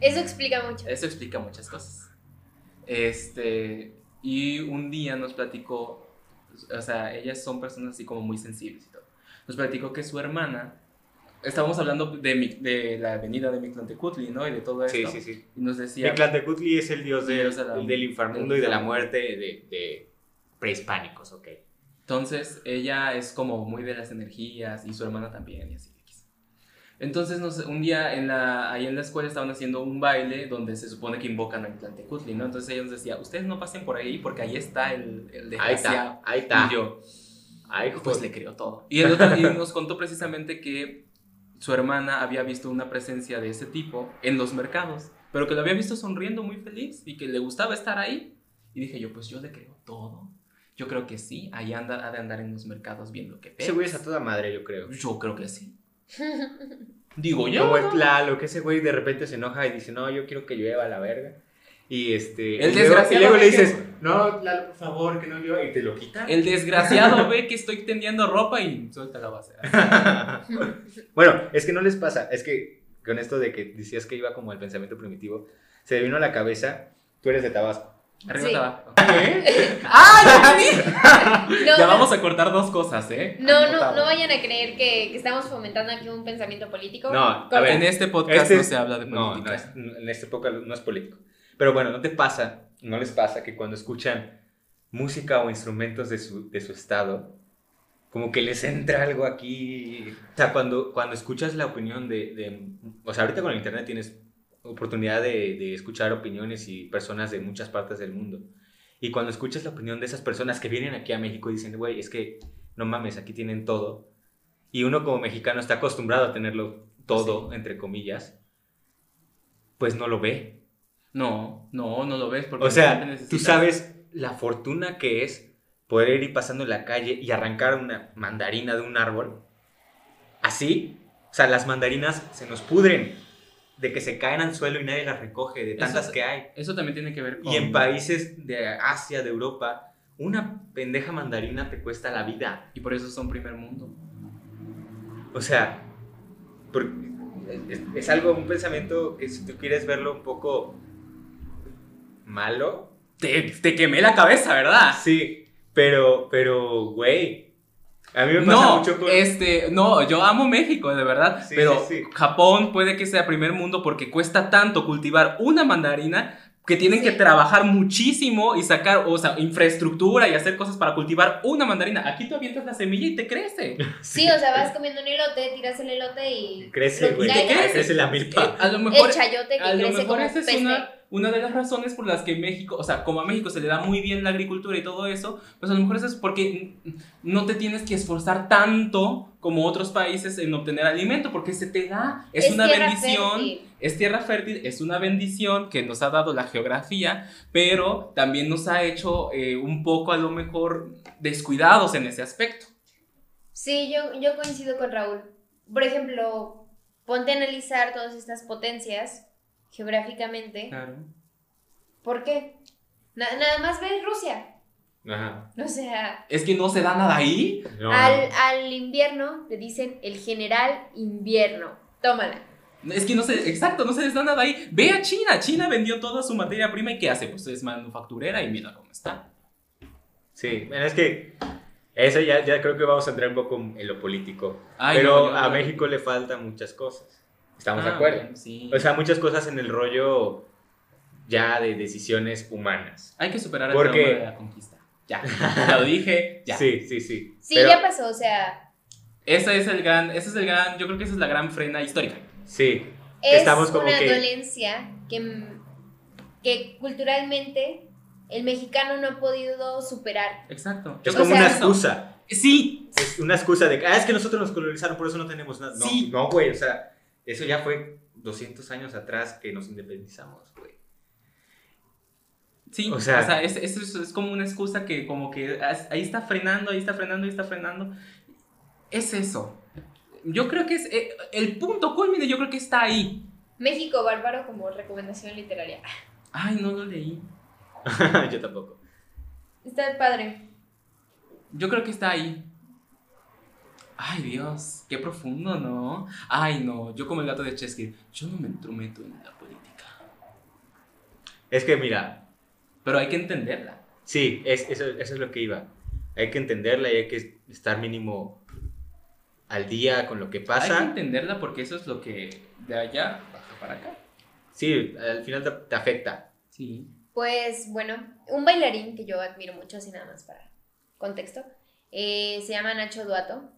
C: Eso explica mucho.
A: Eso explica muchas cosas. Este. Y un día nos platicó. O sea, ellas son personas así como muy sensibles y todo. Nos platicó que su hermana. Estábamos hablando de, mi- de la avenida de Mictlantecutli, ¿no? Y de todo esto.
B: sí, sí, sí.
A: Y nos decía.
B: Mictlantecutli es el dios, de-
A: Dios de la-
B: el del inframundo y de la muerte de, de prehispánicos, ok.
A: Entonces ella es como muy de las energías y su hermana también y así. Entonces nos- un día en la, ahí en la escuela estaban haciendo un baile donde se supone que invocan a Tlantecutli, ¿no? Entonces ella nos decía, ustedes no pasen por ahí porque ahí está el, el
B: Ahí
A: desgraciado.
B: está, ahí está.
A: Y yo, pues le creo todo. Y, el otro- y nos contó precisamente que su hermana había visto una presencia de ese tipo en los mercados, pero que lo había visto sonriendo muy feliz y que le gustaba estar ahí. Y dije yo, pues yo le creo todo. Yo creo que sí, ahí anda, ha de andar en los mercados viendo que
B: Ese güey es a toda madre, yo creo.
A: Yo creo que sí. Digo yo.
B: Como el que ese güey de repente se enoja y dice, no, yo quiero que llueva a la verga. Y este.
A: El
B: y luego,
A: desgraciado
B: y luego le
A: que-
B: dices, no, Tlalo, por favor, que no llueva. Y te lo quitan.
A: El desgraciado ve que estoy tendiendo ropa y suelta la base.
B: bueno, es que no les pasa. Es que con esto de que decías que iba como el pensamiento primitivo, se me vino a la cabeza, tú eres de Tabasco.
A: Arriba
C: Sí.
B: ¿Qué?
A: ¡Ah, ya vi!
C: No,
A: Ya
C: no,
A: vamos a cortar dos cosas, ¿eh?
C: no, no, no vayan a creer que, que estamos fomentando aquí un pensamiento político.
B: No, a ver,
A: En este podcast
B: Este
A: no se habla de
B: No,
A: política.
B: no es- en esta época no es político. Pero bueno, ¿no te pasa, no les pasa que cuando escuchan música o instrumentos de su, de su estado, como que les entra algo aquí? O sea, cuando, cuando escuchas la opinión de, de- O sea, ahorita con el internet tienes oportunidad de, de escuchar opiniones y personas de muchas partes del mundo. Y cuando escuchas la opinión de esas personas que vienen aquí a México y dicen, güey, es que no mames, aquí tienen todo. Y uno como mexicano está acostumbrado a tenerlo todo, entre comillas, pues no lo ve.
A: No, no, no lo ves porque
B: O sea, tú sabes la fortuna que es poder ir pasando en la calle y arrancar una mandarina de un árbol. Así, o sea, las mandarinas se nos pudren de que se caen al suelo y nadie las recoge, de tantas
A: Eso-
B: que hay.
A: Eso también tiene que ver con...
B: Y en países de Asia, de Europa, una pendeja mandarina te cuesta la vida.
A: Y por eso son primer mundo.
B: O sea, es, es algo, un pensamiento que si tú quieres verlo un poco malo,
A: Te, te quemé la cabeza, ¿verdad?
B: sí, pero, pero, güey, a mí me pasa
A: No,
B: mucho con...
A: este, no, yo amo México, de verdad,
B: Sí,
A: pero
B: sí, sí.
A: Japón puede que sea primer mundo porque cuesta tanto cultivar una mandarina que tienen
C: Sí.
A: que trabajar muchísimo y sacar, o sea, infraestructura y hacer cosas para cultivar una mandarina. Aquí tú avientas la semilla y te crece.
C: Sí, o sea, vas comiendo un elote, tiras el elote y.
B: Crece,
C: lo
B: güey,
A: crece.
B: crece la
A: Eh,
B: milpa.
A: a lo mejor
C: El chayote que
A: a lo
C: crece
A: mejor
C: como
A: esa es
C: peste.
A: una, una de las razones por las que México, o sea, como a México se le da muy bien la agricultura y todo eso, pues a lo mejor eso es porque no te tienes que esforzar tanto como otros países en obtener alimento, porque se te da, es, una
C: tierra
A: bendición,
C: fértil.
A: es tierra fértil, es una bendición que nos ha dado la geografía, pero también nos ha hecho eh, un poco a lo mejor descuidados en ese aspecto.
C: Sí, yo, yo coincido con Raúl. Por ejemplo, ponte a analizar todas estas potencias geográficamente.
A: Claro.
C: ¿Por qué? Na- nada más ves Rusia.
B: Ajá.
C: O sea,
A: Es que no se da nada ahí.
B: No,
C: al, al invierno le dicen el general invierno. Tómala.
A: Es que no se, exacto, no se les da nada ahí. Ve a China, China vendió toda su materia prima y ¿qué hace? Pues es manufacturera y mira cómo está.
B: Sí, bueno, es que eso ya, ya creo que vamos a entrar un poco en lo político.
A: Ay,
B: pero
A: no,
B: a México le faltan muchas cosas. ¿Estamos de
A: Ah,
B: acuerdo?
A: bueno, sí.
B: O sea, muchas cosas en el rollo ya de decisiones humanas.
A: Hay que superar el
B: porque-
A: trauma de la conquista. Ya, ya lo dije, ya.
B: Sí, sí, sí.
C: Sí,
B: Pero-
C: ya pasó, o sea,
A: Ese es el gran, ese es el gran, yo creo que esa es la gran frena histórica.
B: Sí,
C: es
B: Estamos como
C: una
B: que-
C: dolencia que, que culturalmente el mexicano no ha podido superar.
A: Exacto.
B: es como
A: creo
B: una excusa.
A: Sí,
B: Es una excusa de que, ah, es que nosotros nos colonizaron, por eso no tenemos nada. No,
A: Sí.
B: no, güey, o sea, eso ya fue 200 años atrás que nos independizamos, güey.
A: sí.
B: O
A: O
B: sea-
A: sea, es, es, es- como una excusa que como que ahí está frenando, ahí está frenando, ahí está frenando. Es eso. Yo creo que es eh, el punto culmine, yo creo que está ahí.
C: México bárbaro como recomendación literaria.
A: Ay, no lo leí.
B: Yo tampoco.
C: Está padre.
A: Yo creo que está ahí. Ay, Dios, qué profundo, ¿no? Ay, no, yo como el gato de Chesky, yo no me entrometo en la política.
B: Es que mira,
A: Pero hay que entenderla.
B: sí, es, eso, eso es lo que iba. Hay que entenderla y hay que estar mínimo al día con lo que
A: Hay que
B: pasa.
A: entenderla porque eso es lo que de allá baja para acá.
B: Sí, al final te, te afecta.
A: Sí.
C: Pues bueno, un bailarín que yo admiro mucho, así nada más para contexto, eh, se llama Nacho Duato,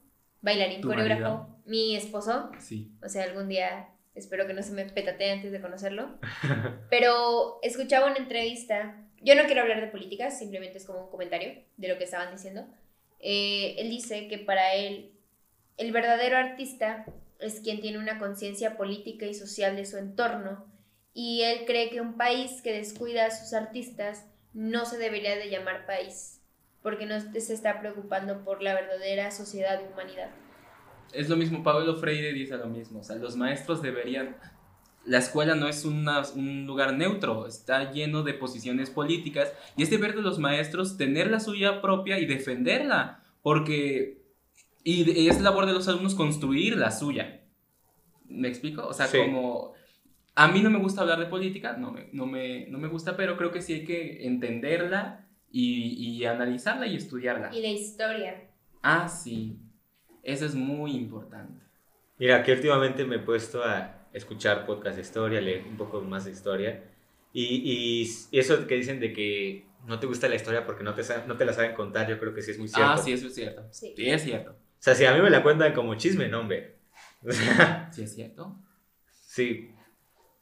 C: bailarín,
A: ¿Tu
C: coreógrafo,
A: marido?
C: mi esposo,
A: Sí.
C: o sea, algún día espero que no se me petatee antes de conocerlo, pero escuchaba una entrevista, yo no quiero hablar de política, simplemente es como un comentario de lo que estaban diciendo, Eh, él dice que para él el verdadero artista es quien tiene una conciencia política y social de su entorno. Y él cree que un país que descuida a sus artistas no se debería de llamar país porque no se está preocupando por la verdadera sociedad y humanidad.
A: Es lo mismo, Pablo Freire dice lo mismo. O sea, los maestros deberían. La escuela no es una- un lugar neutro, está lleno de posiciones políticas y es deber de los maestros tener la suya propia y defenderla, porque. Y es labor de los alumnos construir la suya. ¿Me explico? O sea,
B: Sí.
A: como. A mí no me gusta hablar de política, no me, no me, no me gusta, pero creo que sí hay que entenderla y, y analizarla y estudiarla.
C: Y la historia.
A: Ah, sí. Eso es muy importante.
B: Mira, que últimamente me he puesto a escuchar podcast de historia, leer un poco más de historia. Y, y, y eso que dicen de que no te gusta la historia porque no te, no te la saben contar, yo creo que sí es muy cierto.
A: Ah, sí, eso es cierto.
C: Sí.
A: Sí, es cierto.
B: O sea, si a mí me la cuentan como chisme, no, hombre.
A: Sí, es cierto.
B: sí,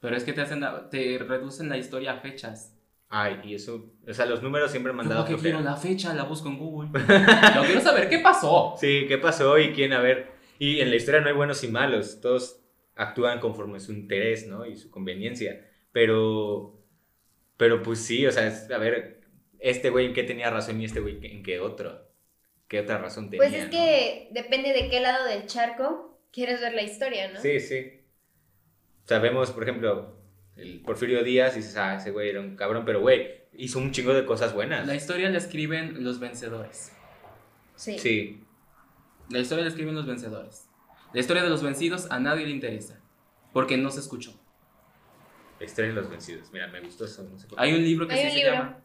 A: Pero es que te hacen te reducen la historia a fechas.
B: Ay, y eso, o sea, los números siempre me han dado
A: que quiero la fecha, la busco en Google. Yo quiero saber qué pasó.
B: Sí, ¿qué pasó y quién? A ver, y en la historia no hay buenos y malos, todos actúan conforme su interés, ¿no? Y su conveniencia, pero, pero pues sí, o sea, es- a ver, este güey en qué tenía razón y este güey en qué otro, qué otra razón tenía.
C: Pues es
B: no?
C: que depende de qué lado del charco quieres ver la historia, ¿no?
B: Sí, sí. Sabemos, por ejemplo, el Porfirio Díaz, y dices, ah, ese güey era un cabrón, pero güey, hizo un chingo de cosas buenas.
A: La historia la escriben los vencedores.
C: Sí.
B: Sí,
A: La historia la escriben los vencedores. La historia de los vencidos a nadie le interesa. Porque no se escuchó.
B: la historia de los vencidos. Mira, me gustó eso, no sé por qué.
A: Hay un libro que sí
C: un
A: se
C: libro.
A: llama.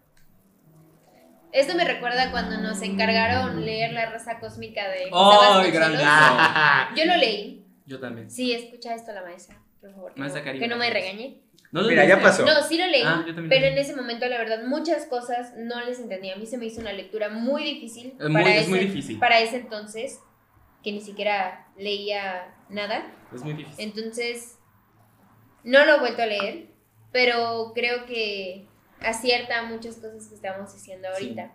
C: Esto me recuerda cuando nos encargaron leer La Raza Cósmica de
A: ¡Ay,
C: Vasconcelos.
A: grande!
C: Yo lo leí.
A: Yo también.
C: Sí, escucha esto la maestra, por favor. que no-
A: Karina,
C: Que no me regañe.
A: ¿No
B: Mira, ya pasó.
C: No, sí lo leí,
A: Ah,
C: pero en ese momento, la verdad, muchas cosas no les entendía. A mí se me hizo una lectura muy difícil
A: Es muy-
C: para,
A: es muy
C: ese,
A: difícil.
C: para ese entonces, que ni siquiera leía nada.
A: Es muy difícil.
C: Entonces, no lo he vuelto a leer, pero creo que acierta muchas cosas que estamos diciendo ahorita.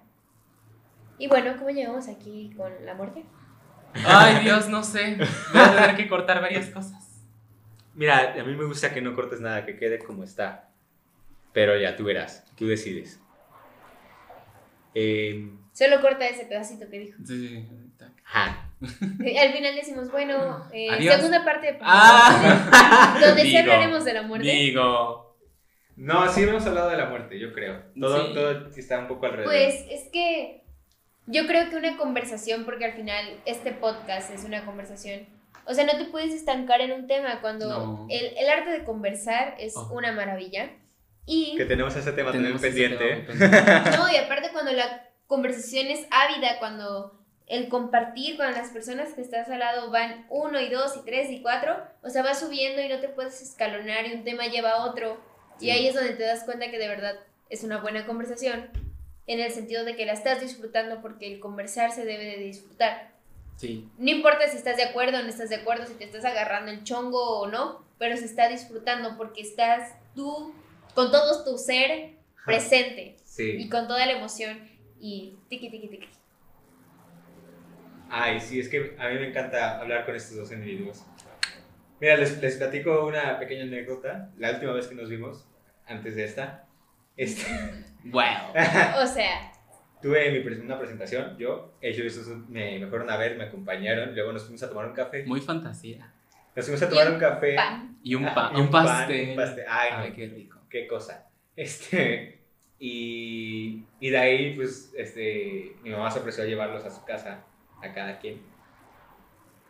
C: Y bueno, ¿cómo llegamos aquí con la muerte?
A: Ay, Dios, no sé. Voy a tener que cortar varias cosas.
B: Mira, a mí me gusta que no cortes nada, que quede como está. Pero ya, tú verás, tú decides. Eh,
C: Solo corta ese pedacito que dijo.
A: Sí, sí,
B: ajá.
C: Al final decimos, bueno, eh, segunda parte de
A: Ah.
C: donde sí hablaremos de la muerte.
A: Digo.
B: No, sí hemos hablado de la muerte, yo creo. Todo,
A: Sí.
B: todo está un poco alrededor.
C: Pues es que yo creo que una conversación, porque al final este podcast es una conversación, o sea, no te puedes estancar en un tema cuando
A: No.
C: el, el arte de conversar es
A: Oh.
C: una maravilla. Y,
B: que tenemos ese tema también
A: Tenemos ese
B: pendiente.
A: tema pendiente.
C: no, y aparte cuando la conversación es ávida, cuando el compartir con las personas que estás al lado van uno y dos y tres y cuatro, o sea, vas subiendo y no te puedes escalonar y un tema lleva a otro. Y
A: Sí.
C: ahí es donde te das cuenta que de verdad es una buena conversación, en el sentido de que la estás disfrutando porque el conversar se debe de disfrutar.
A: Sí.
C: No importa si estás de acuerdo o no estás de acuerdo, si te estás agarrando el chongo o no, pero se está disfrutando porque estás tú con todo tu ser presente y
B: Sí.
C: con toda la emoción y tiqui tiqui tiqui.
B: Ay, sí, es que a mí me encanta hablar con estos dos individuos. Mira, les, les platico una pequeña anécdota. La última vez que nos vimos, antes de esta, este,
A: Wow.
C: O sea,
B: tuve mi una presentación, yo, ellos me, me fueron a ver, me acompañaron, luego nos fuimos a tomar un café.
A: Muy fantasía.
B: Nos fuimos a tomar un café.
C: pan.
A: Y un,
B: Ah,
A: pa-
B: y
A: un
B: pan,
A: pastel.
B: un pastel. Ay,
A: Ay,
B: no,
A: qué rico.
B: qué cosa. Este, y, y de ahí, pues, este, mi mamá se ofreció a llevarlos a su casa, a cada quien.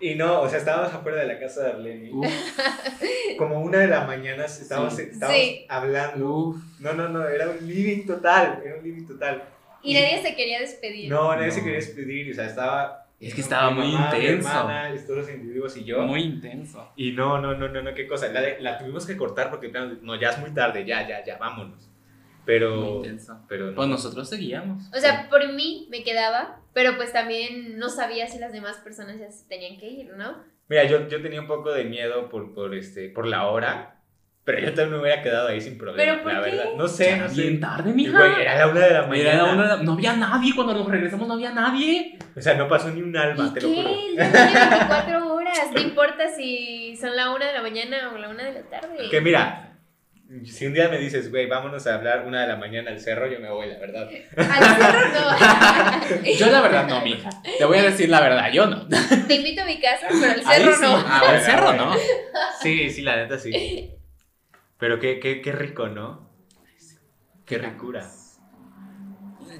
B: Y no, o sea, estábamos afuera de la casa de Arlene.
A: Uf,
B: Como una de la mañana estábamos,
A: Sí.
B: estábamos
C: Sí.
B: hablando.
A: uf.
B: No, no, no, era un living total, era un living total.
C: Y nadie se quería despedir.
B: No, nadie
A: No.
B: se quería despedir, o sea, estaba...
A: Es que estaba muy
B: mamá,
A: intenso.
B: hermana, todos los individuos y yo.
A: Muy intenso.
B: Y no, no, no, no, no, qué cosa. La, la tuvimos que cortar porque, no, ya es muy tarde, ya, ya, ya, vámonos.
A: Muy
B: Pero,
A: intenso.
B: pero no.
A: Pues nosotros seguíamos.
C: O sea, por mí me quedaba, pero pues también no sabía si las demás personas ya se tenían que ir, ¿no?
B: Mira, yo, yo tenía un poco de miedo por, por, este, por la hora, pero yo también me hubiera quedado ahí sin problema,
C: ¿Pero por
B: la
C: qué?
B: verdad. No sé,
A: Ya
B: no sé.
A: bien tarde, mija.
B: güey, era la una de la mañana.
A: Era la una de la- No había nadie. Cuando nos regresamos no había nadie.
B: O sea, no pasó ni un alma,
C: ¿Y
B: te lo juro.
C: qué? Día tiene 24 horas. No importa si son la una de la mañana o la una de la tarde.
B: Que mira, si un día me dices, güey, vámonos a hablar una de la mañana al cerro, yo me voy, la verdad.
C: Al cerro no.
A: Yo la verdad no, mija. Te voy a decir la verdad, yo no.
C: Te invito a mi casa, pero al cerro
A: sí.
C: no.
A: Ah, al cerro no.
B: Sí, sí, la neta sí. Pero qué, qué, qué rico, ¿no? Qué ricura.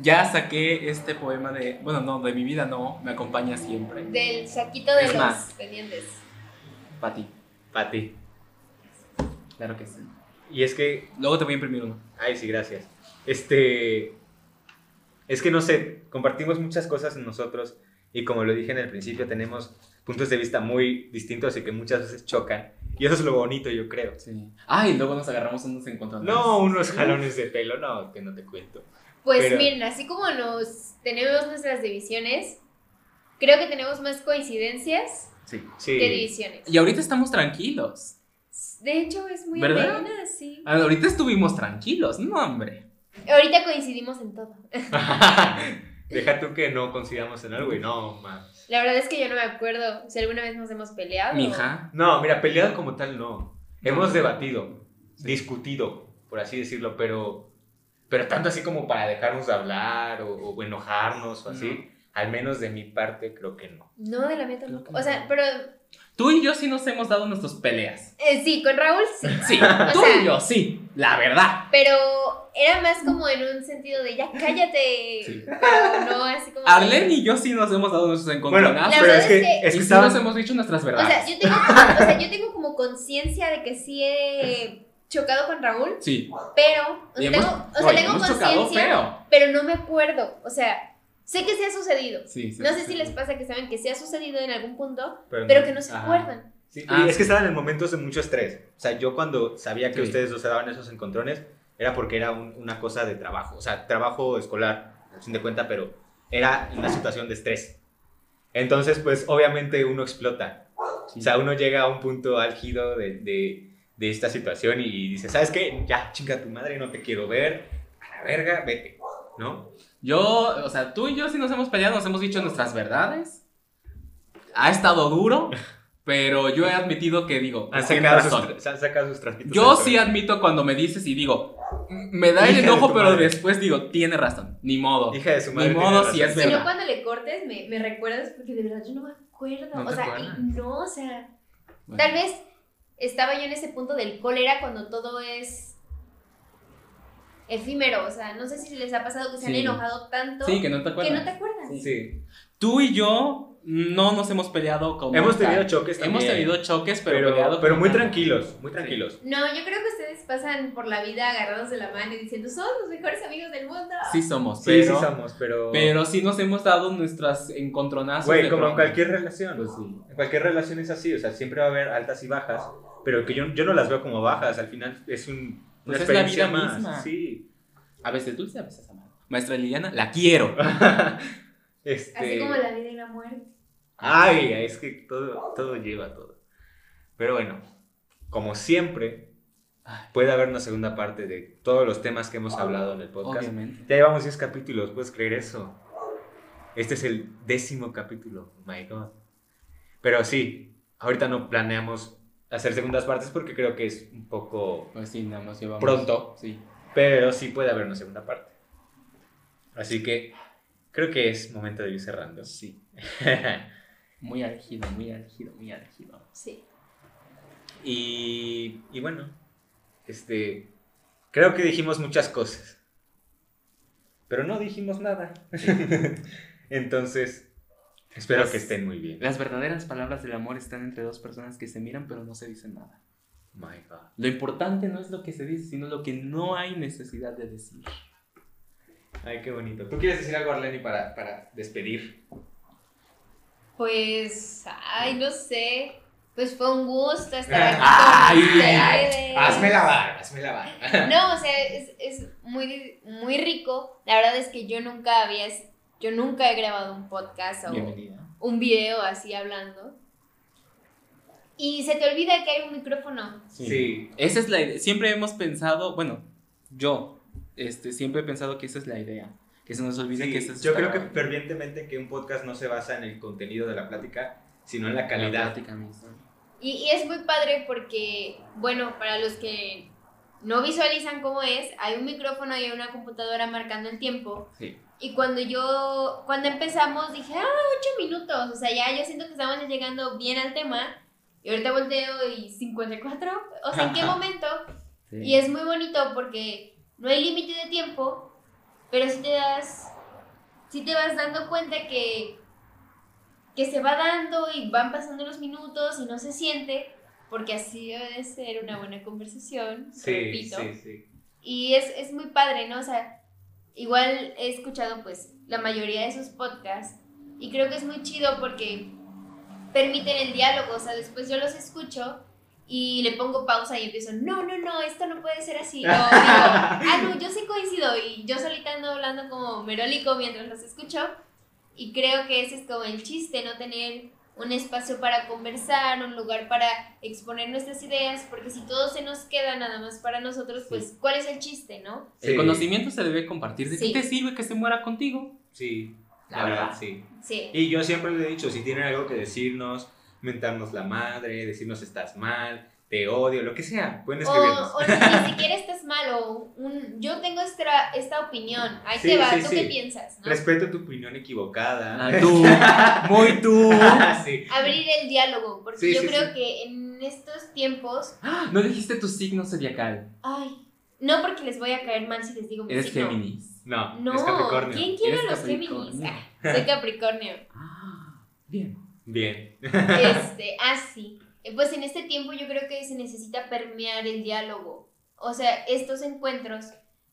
A: Ya saqué este poema de. Bueno, no, de mi vida no. Me acompaña siempre.
C: Del saquito de
A: Es
C: los
A: más.
C: pendientes.
A: Para ti.
B: Para ti.
A: Claro que sí.
B: Y es que
A: Luego te voy a imprimir uno.
B: Ay, sí, gracias. Este. Es que no sé, compartimos muchas cosas en nosotros y como lo dije en el principio, tenemos puntos de vista muy distintos y que muchas veces chocan. Y eso es lo bonito, yo creo.
A: Sí. Ah, y luego nos agarramos unos encontrones.
B: No unos jalones de pelo, no, que no te cuento.
C: Pues
B: Pero-
C: miren, así como nos tenemos nuestras divisiones, creo que tenemos más coincidencias
A: Sí.
B: Sí.
C: que divisiones.
A: Y ahorita estamos tranquilos.
C: De hecho, es muy
A: ¿Verdad?
C: amena, sí.
A: Ah, Ahorita estuvimos tranquilos. No, hombre.
C: Ahorita coincidimos en todo.
B: Deja tú que no coincidamos en algo y no, más.
C: La verdad es que yo no me acuerdo si alguna vez nos hemos peleado.
A: Mija.
B: No, mira, peleado como tal no. Hemos debatido, discutido, por así decirlo, pero, pero tanto así como para dejarnos de hablar o, o enojarnos o así, al menos de mi parte creo que no.
C: No, de la mía tampoco. O sea,
A: no.
C: pero
A: Tú y yo sí nos hemos dado nuestras peleas.
C: eh, sí, con Raúl sí.
A: Sí, tú
C: sea-
A: y yo sí, la verdad.
C: Pero era más como en un sentido de ya cállate.
A: Sí.
C: Pero no así como. de-
A: Arlen y yo sí nos hemos dado nuestros encontronazos.
C: La
B: pero
C: verdad
B: es que,
C: es que-
B: es que
A: y sí nos hemos dicho nuestras
C: O
A: verdades.
C: sea, yo tengo, como, o sea, yo tengo como conciencia de que sí he chocado con Raúl,
A: Sí.
C: pero. O sea,
A: hemos,
C: tengo, o sea, conciencia, pero no me acuerdo. O sea, sé que sí ha sucedido.
A: Sí, sí,
C: No sé
A: sí,
C: si
A: sí.
C: les pasa que saben que sí ha sucedido en algún punto,
B: Pero
C: pero
B: no.
C: que no se
A: Ajá.
C: acuerdan.
B: Sí,
A: Ah,
B: y es
A: sí.
B: que estaban en momentos de mucho estrés. O sea, yo cuando sabía que
A: Sí.
B: ustedes dos se daban esos encontrones, era porque era un- una cosa de trabajo. O sea, trabajo escolar, sin de cuenta, pero era una situación de estrés. Entonces, pues, obviamente uno explota.
A: Sí.
B: O sea, uno llega a un punto álgido de, de, de esta situación y dice, ¿sabes qué? Ya, chinga tu madre, no te quiero ver. A la verga, vete. ¿No?
A: Yo, o sea, tú y yo sí nos hemos peleado, nos hemos dicho nuestras verdades. Ha estado duro, pero yo he admitido que digo,
B: Han sacado, sus,
A: razón.
B: tra- se han sacado sus trapitos.
A: Yo sí admito cuando me dices y digo, "Mm, me da el
B: Hija de
A: enojo,
B: tu
A: pero
B: madre.
A: después digo, tiene razón, ni modo.
B: Hija de su madre.
A: Ni modo si es
C: Si
A: verdad.
C: no, cuando le cortes, me, me recuerdas porque de verdad yo no me acuerdo.
A: ¿No
C: o sea, y- no, o sea,
A: Bueno,
C: tal vez estaba yo en ese punto del cólera cuando todo es efímero. O sea, no sé si les ha pasado que se han
A: Sí.
C: enojado tanto
A: Sí, que no te
C: que
A: acuerdas.
C: no te acuerdas.
A: Sí.
B: Sí.
A: Tú y yo no nos hemos peleado como
B: Hemos
A: tal.
B: tenido choques también.
A: Hemos tenido choques, pero,
B: pero,
A: peleado
B: pero muy
A: tal.
B: tranquilos, muy tranquilos.
C: No, yo creo que ustedes pasan por la vida agarrados de la mano y diciendo, son los mejores amigos del mundo.
A: Sí somos,
B: Sí,
A: pero,
B: sí somos, pero...
A: pero sí nos hemos dado nuestras encontronazos.
B: Güey, como en
A: pronto.
B: cualquier relación.
A: Pues sí.
B: En cualquier relación es así, o sea, siempre va a haber altas y bajas, pero que yo, yo no las veo como bajas, al final es un, una
A: Pues es la
B: experiencia
A: vida
B: más.
A: misma.
B: Sí.
A: A veces dulce, a veces amargo. Maestra Liliana, la quiero.
B: este...
C: Así como la vida y la muerte.
B: Ay, es que todo, todo lleva todo. Pero bueno, como siempre, puede haber una segunda parte de todos los temas que hemos hablado en el podcast.
A: obviamente.
B: Ya llevamos 10 capítulos, ¿puedes creer eso? Este es el décimo capítulo, oh my god. Pero sí, ahorita no planeamos hacer segundas partes porque creo que es un poco...
A: Pues sí, nada más llevamos.
B: Pronto.
A: Sí.
B: Pero sí puede haber una segunda parte. Así que creo que es momento de ir cerrando.
A: Sí. Muy álgido, muy álgido, muy álgido.
C: Sí.
B: y, y bueno, este... Creo que dijimos muchas cosas. Pero no dijimos nada. Entonces, espero
A: Las-
B: que estén muy bien.
A: Las verdaderas palabras del amor están entre dos personas que se miran pero no se dicen nada.
B: My God.
A: Lo importante no es lo que se dice, sino lo que no hay necesidad de decir.
B: Ay, qué bonito. ¿Tú quieres decir algo, Arleni, para, para despedir?
C: Pues, ay, no sé. Pues fue un gusto estar aquí
A: Ay,
C: con
A: ay,
C: ustedes.
B: Hazme la barba, hazme la barba.
C: No, o sea, es, es muy, muy rico. La verdad es que yo nunca había, yo nunca he grabado un podcast o
A: Bienvenida.
C: un video así hablando. Y se te olvida que hay un micrófono.
B: Sí.
A: Esa es la idea. Siempre hemos pensado, bueno, yo este, siempre he pensado que esa es la idea. Que se nos olvide
B: Sí,
A: que esa es
B: yo creo que fervientemente que un podcast no se basa en el contenido de la plática, sino en la
A: la
B: calidad.
A: plática misma.
C: Y, y es muy padre porque, bueno, para los que no visualizan cómo es, hay un micrófono y hay una computadora marcando el tiempo.
A: Sí.
C: Y cuando yo, cuando empezamos, dije, ah, ocho minutos. O sea, ya yo siento que estamos llegando bien al tema. Y ahorita volteo y 54. O sea, ¿en qué momento?
A: Sí.
C: Y es muy bonito porque no hay límite de tiempo, pero si te das, si te vas dando cuenta que, que se va dando y van pasando los minutos y no se siente, porque así debe de ser una buena conversación,
B: Sí,
C: repito.
B: sí, sí.
C: Y es, es muy padre, ¿no? O sea, igual he escuchado pues la mayoría de sus podcasts y creo que es muy chido porque permiten el diálogo, o sea, después yo los escucho y le pongo pausa y empiezo, no, no, no, esto no puede ser así. O digo, ah, no, yo sí coincido y yo solita ando hablando como merólico mientras los escucho y creo que ese es como el chiste, no tener un espacio para conversar, un lugar para exponer nuestras ideas, porque si todo se nos queda nada más para nosotros, pues ¿cuál es el chiste, no?
A: El conocimiento se debe compartir. ¿De
C: Sí.
A: qué te sirve que se muera contigo?
B: Sí,
A: La
B: la verdad,
A: verdad.
B: sí.
C: Sí.
B: Y yo siempre le he dicho, si tienen algo que decirnos, mentarnos la madre, decirnos estás mal, te odio, lo que sea, pueden
C: O,
B: escribirnos.
C: o ni siquiera estás mal, o un, yo tengo esta, esta opinión, ahí
B: Sí,
C: te va,
B: sí,
C: ¿tú
B: sí.
C: qué piensas? no?
B: Respeto tu opinión equivocada.
A: Ah, tú, muy tú.
B: sí.
C: Abrir el diálogo, porque
B: Sí,
C: yo
B: sí,
C: creo
B: sí.
C: que en estos tiempos,
A: No dijiste tu signo zodiacal.
C: ay, no porque les voy a caer mal si les digo mi
A: Eres
C: signo.
A: Géminis.
B: No,
C: No,
B: es Capricornio.
C: ¿quién quiere a los. Géminis? Ah, soy Capricornio.
A: Ah, Bien.
B: Bien.
C: Este, así. Pues en este tiempo yo creo que se necesita permear el diálogo. O sea, estos encuentros,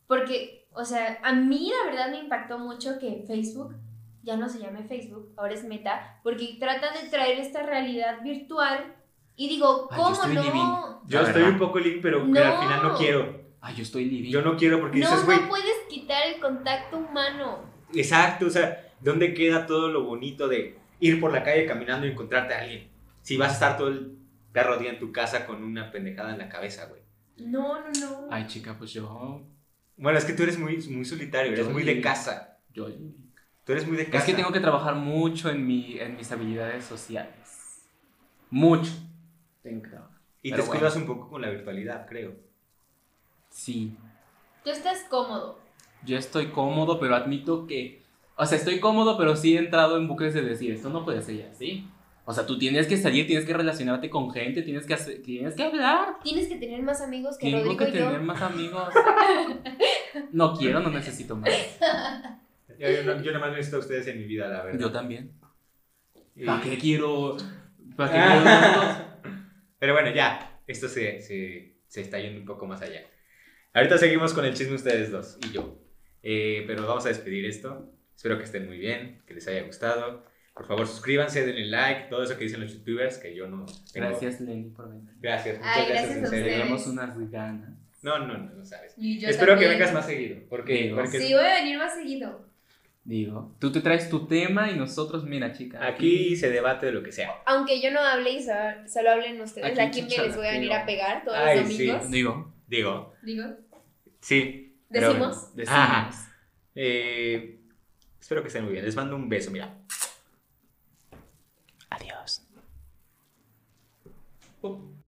C: porque, o sea, a mí la verdad me impactó mucho que Facebook ya no se llame Facebook, ahora es Meta, porque tratan de traer esta realidad virtual y digo,
A: Ay, yo
C: ¿cómo
A: estoy
C: no?
A: living.
B: Yo estoy un poco link, pero
C: No.
B: al final no quiero.
A: Ay, yo estoy living.
B: Yo no quiero porque
C: No,
B: dices, güey,
C: no puedes quitar el contacto humano.
B: exacto, o sea, ¿dónde queda todo lo bonito de ir por la calle caminando y encontrarte a alguien? Si vas a estar todo el perro día en tu casa con una pendejada en la cabeza, güey.
C: No, no, no.
A: Ay, chica, pues yo.
B: Bueno, es que tú eres muy, muy solitario, eres
A: Yo
B: muy de
A: sí.
B: casa.
A: yo
B: Tú eres muy de casa.
A: es que tengo que trabajar mucho en, mi, en mis habilidades sociales. Mucho. Tengo que trabajar.
B: Y te escudas un poco con la virtualidad, creo.
A: Sí.
C: Tú estás cómodo.
A: Yo estoy cómodo, pero admito que. O sea, estoy cómodo, pero sí he entrado en bucles de decir, esto no puede ser así. O sea, tú tienes que salir, tienes que relacionarte con gente, tienes que, hacer, tienes que hablar.
C: Tienes que tener más amigos que
A: Tengo
C: Rodrigo
A: que
C: y yo.
A: tener más amigos. No quiero, no necesito más.
B: Yo, yo, no- yo nada más necesito a ustedes en mi vida, la verdad.
A: Yo también.
B: Y-
A: ¿Para qué quiero? ¿Para qué quiero tantos?
B: Pero bueno, ya, esto se, se, se está yendo un poco más allá. Ahorita seguimos con el chisme ustedes dos y yo. Eh, pero vamos a despedir esto. Espero que estén muy bien, que les haya gustado. Por favor, suscríbanse, denle like, todo eso que dicen los youtubers, que yo no... tengo-
A: Gracias, Lenny, por venir.
B: Gracias, muchas
C: Ay,
B: gracias,
C: gracias
B: en serio.
A: Tenemos unas ganas.
B: No, no, no, no sabes. Espero que vengas más seguido, porque...
A: Digo.
B: porque
C: Sí, voy a venir más seguido.
A: Digo, tú te traes tu tema y nosotros, mira, chica.
B: aquí se debate de lo que sea.
C: Aunque yo no hable y solo, solo hablen ustedes,
A: Aquí
C: aquí me les voy a venir a pegar todos
B: Ay,
C: los
B: sí.
C: domingos.
A: Digo,
B: Digo,
C: Digo,
B: sí. pero
C: decimos.
A: decimos.
B: Ajá. Eh, espero que estén muy bien. Les mando un beso, mira.
A: Bom,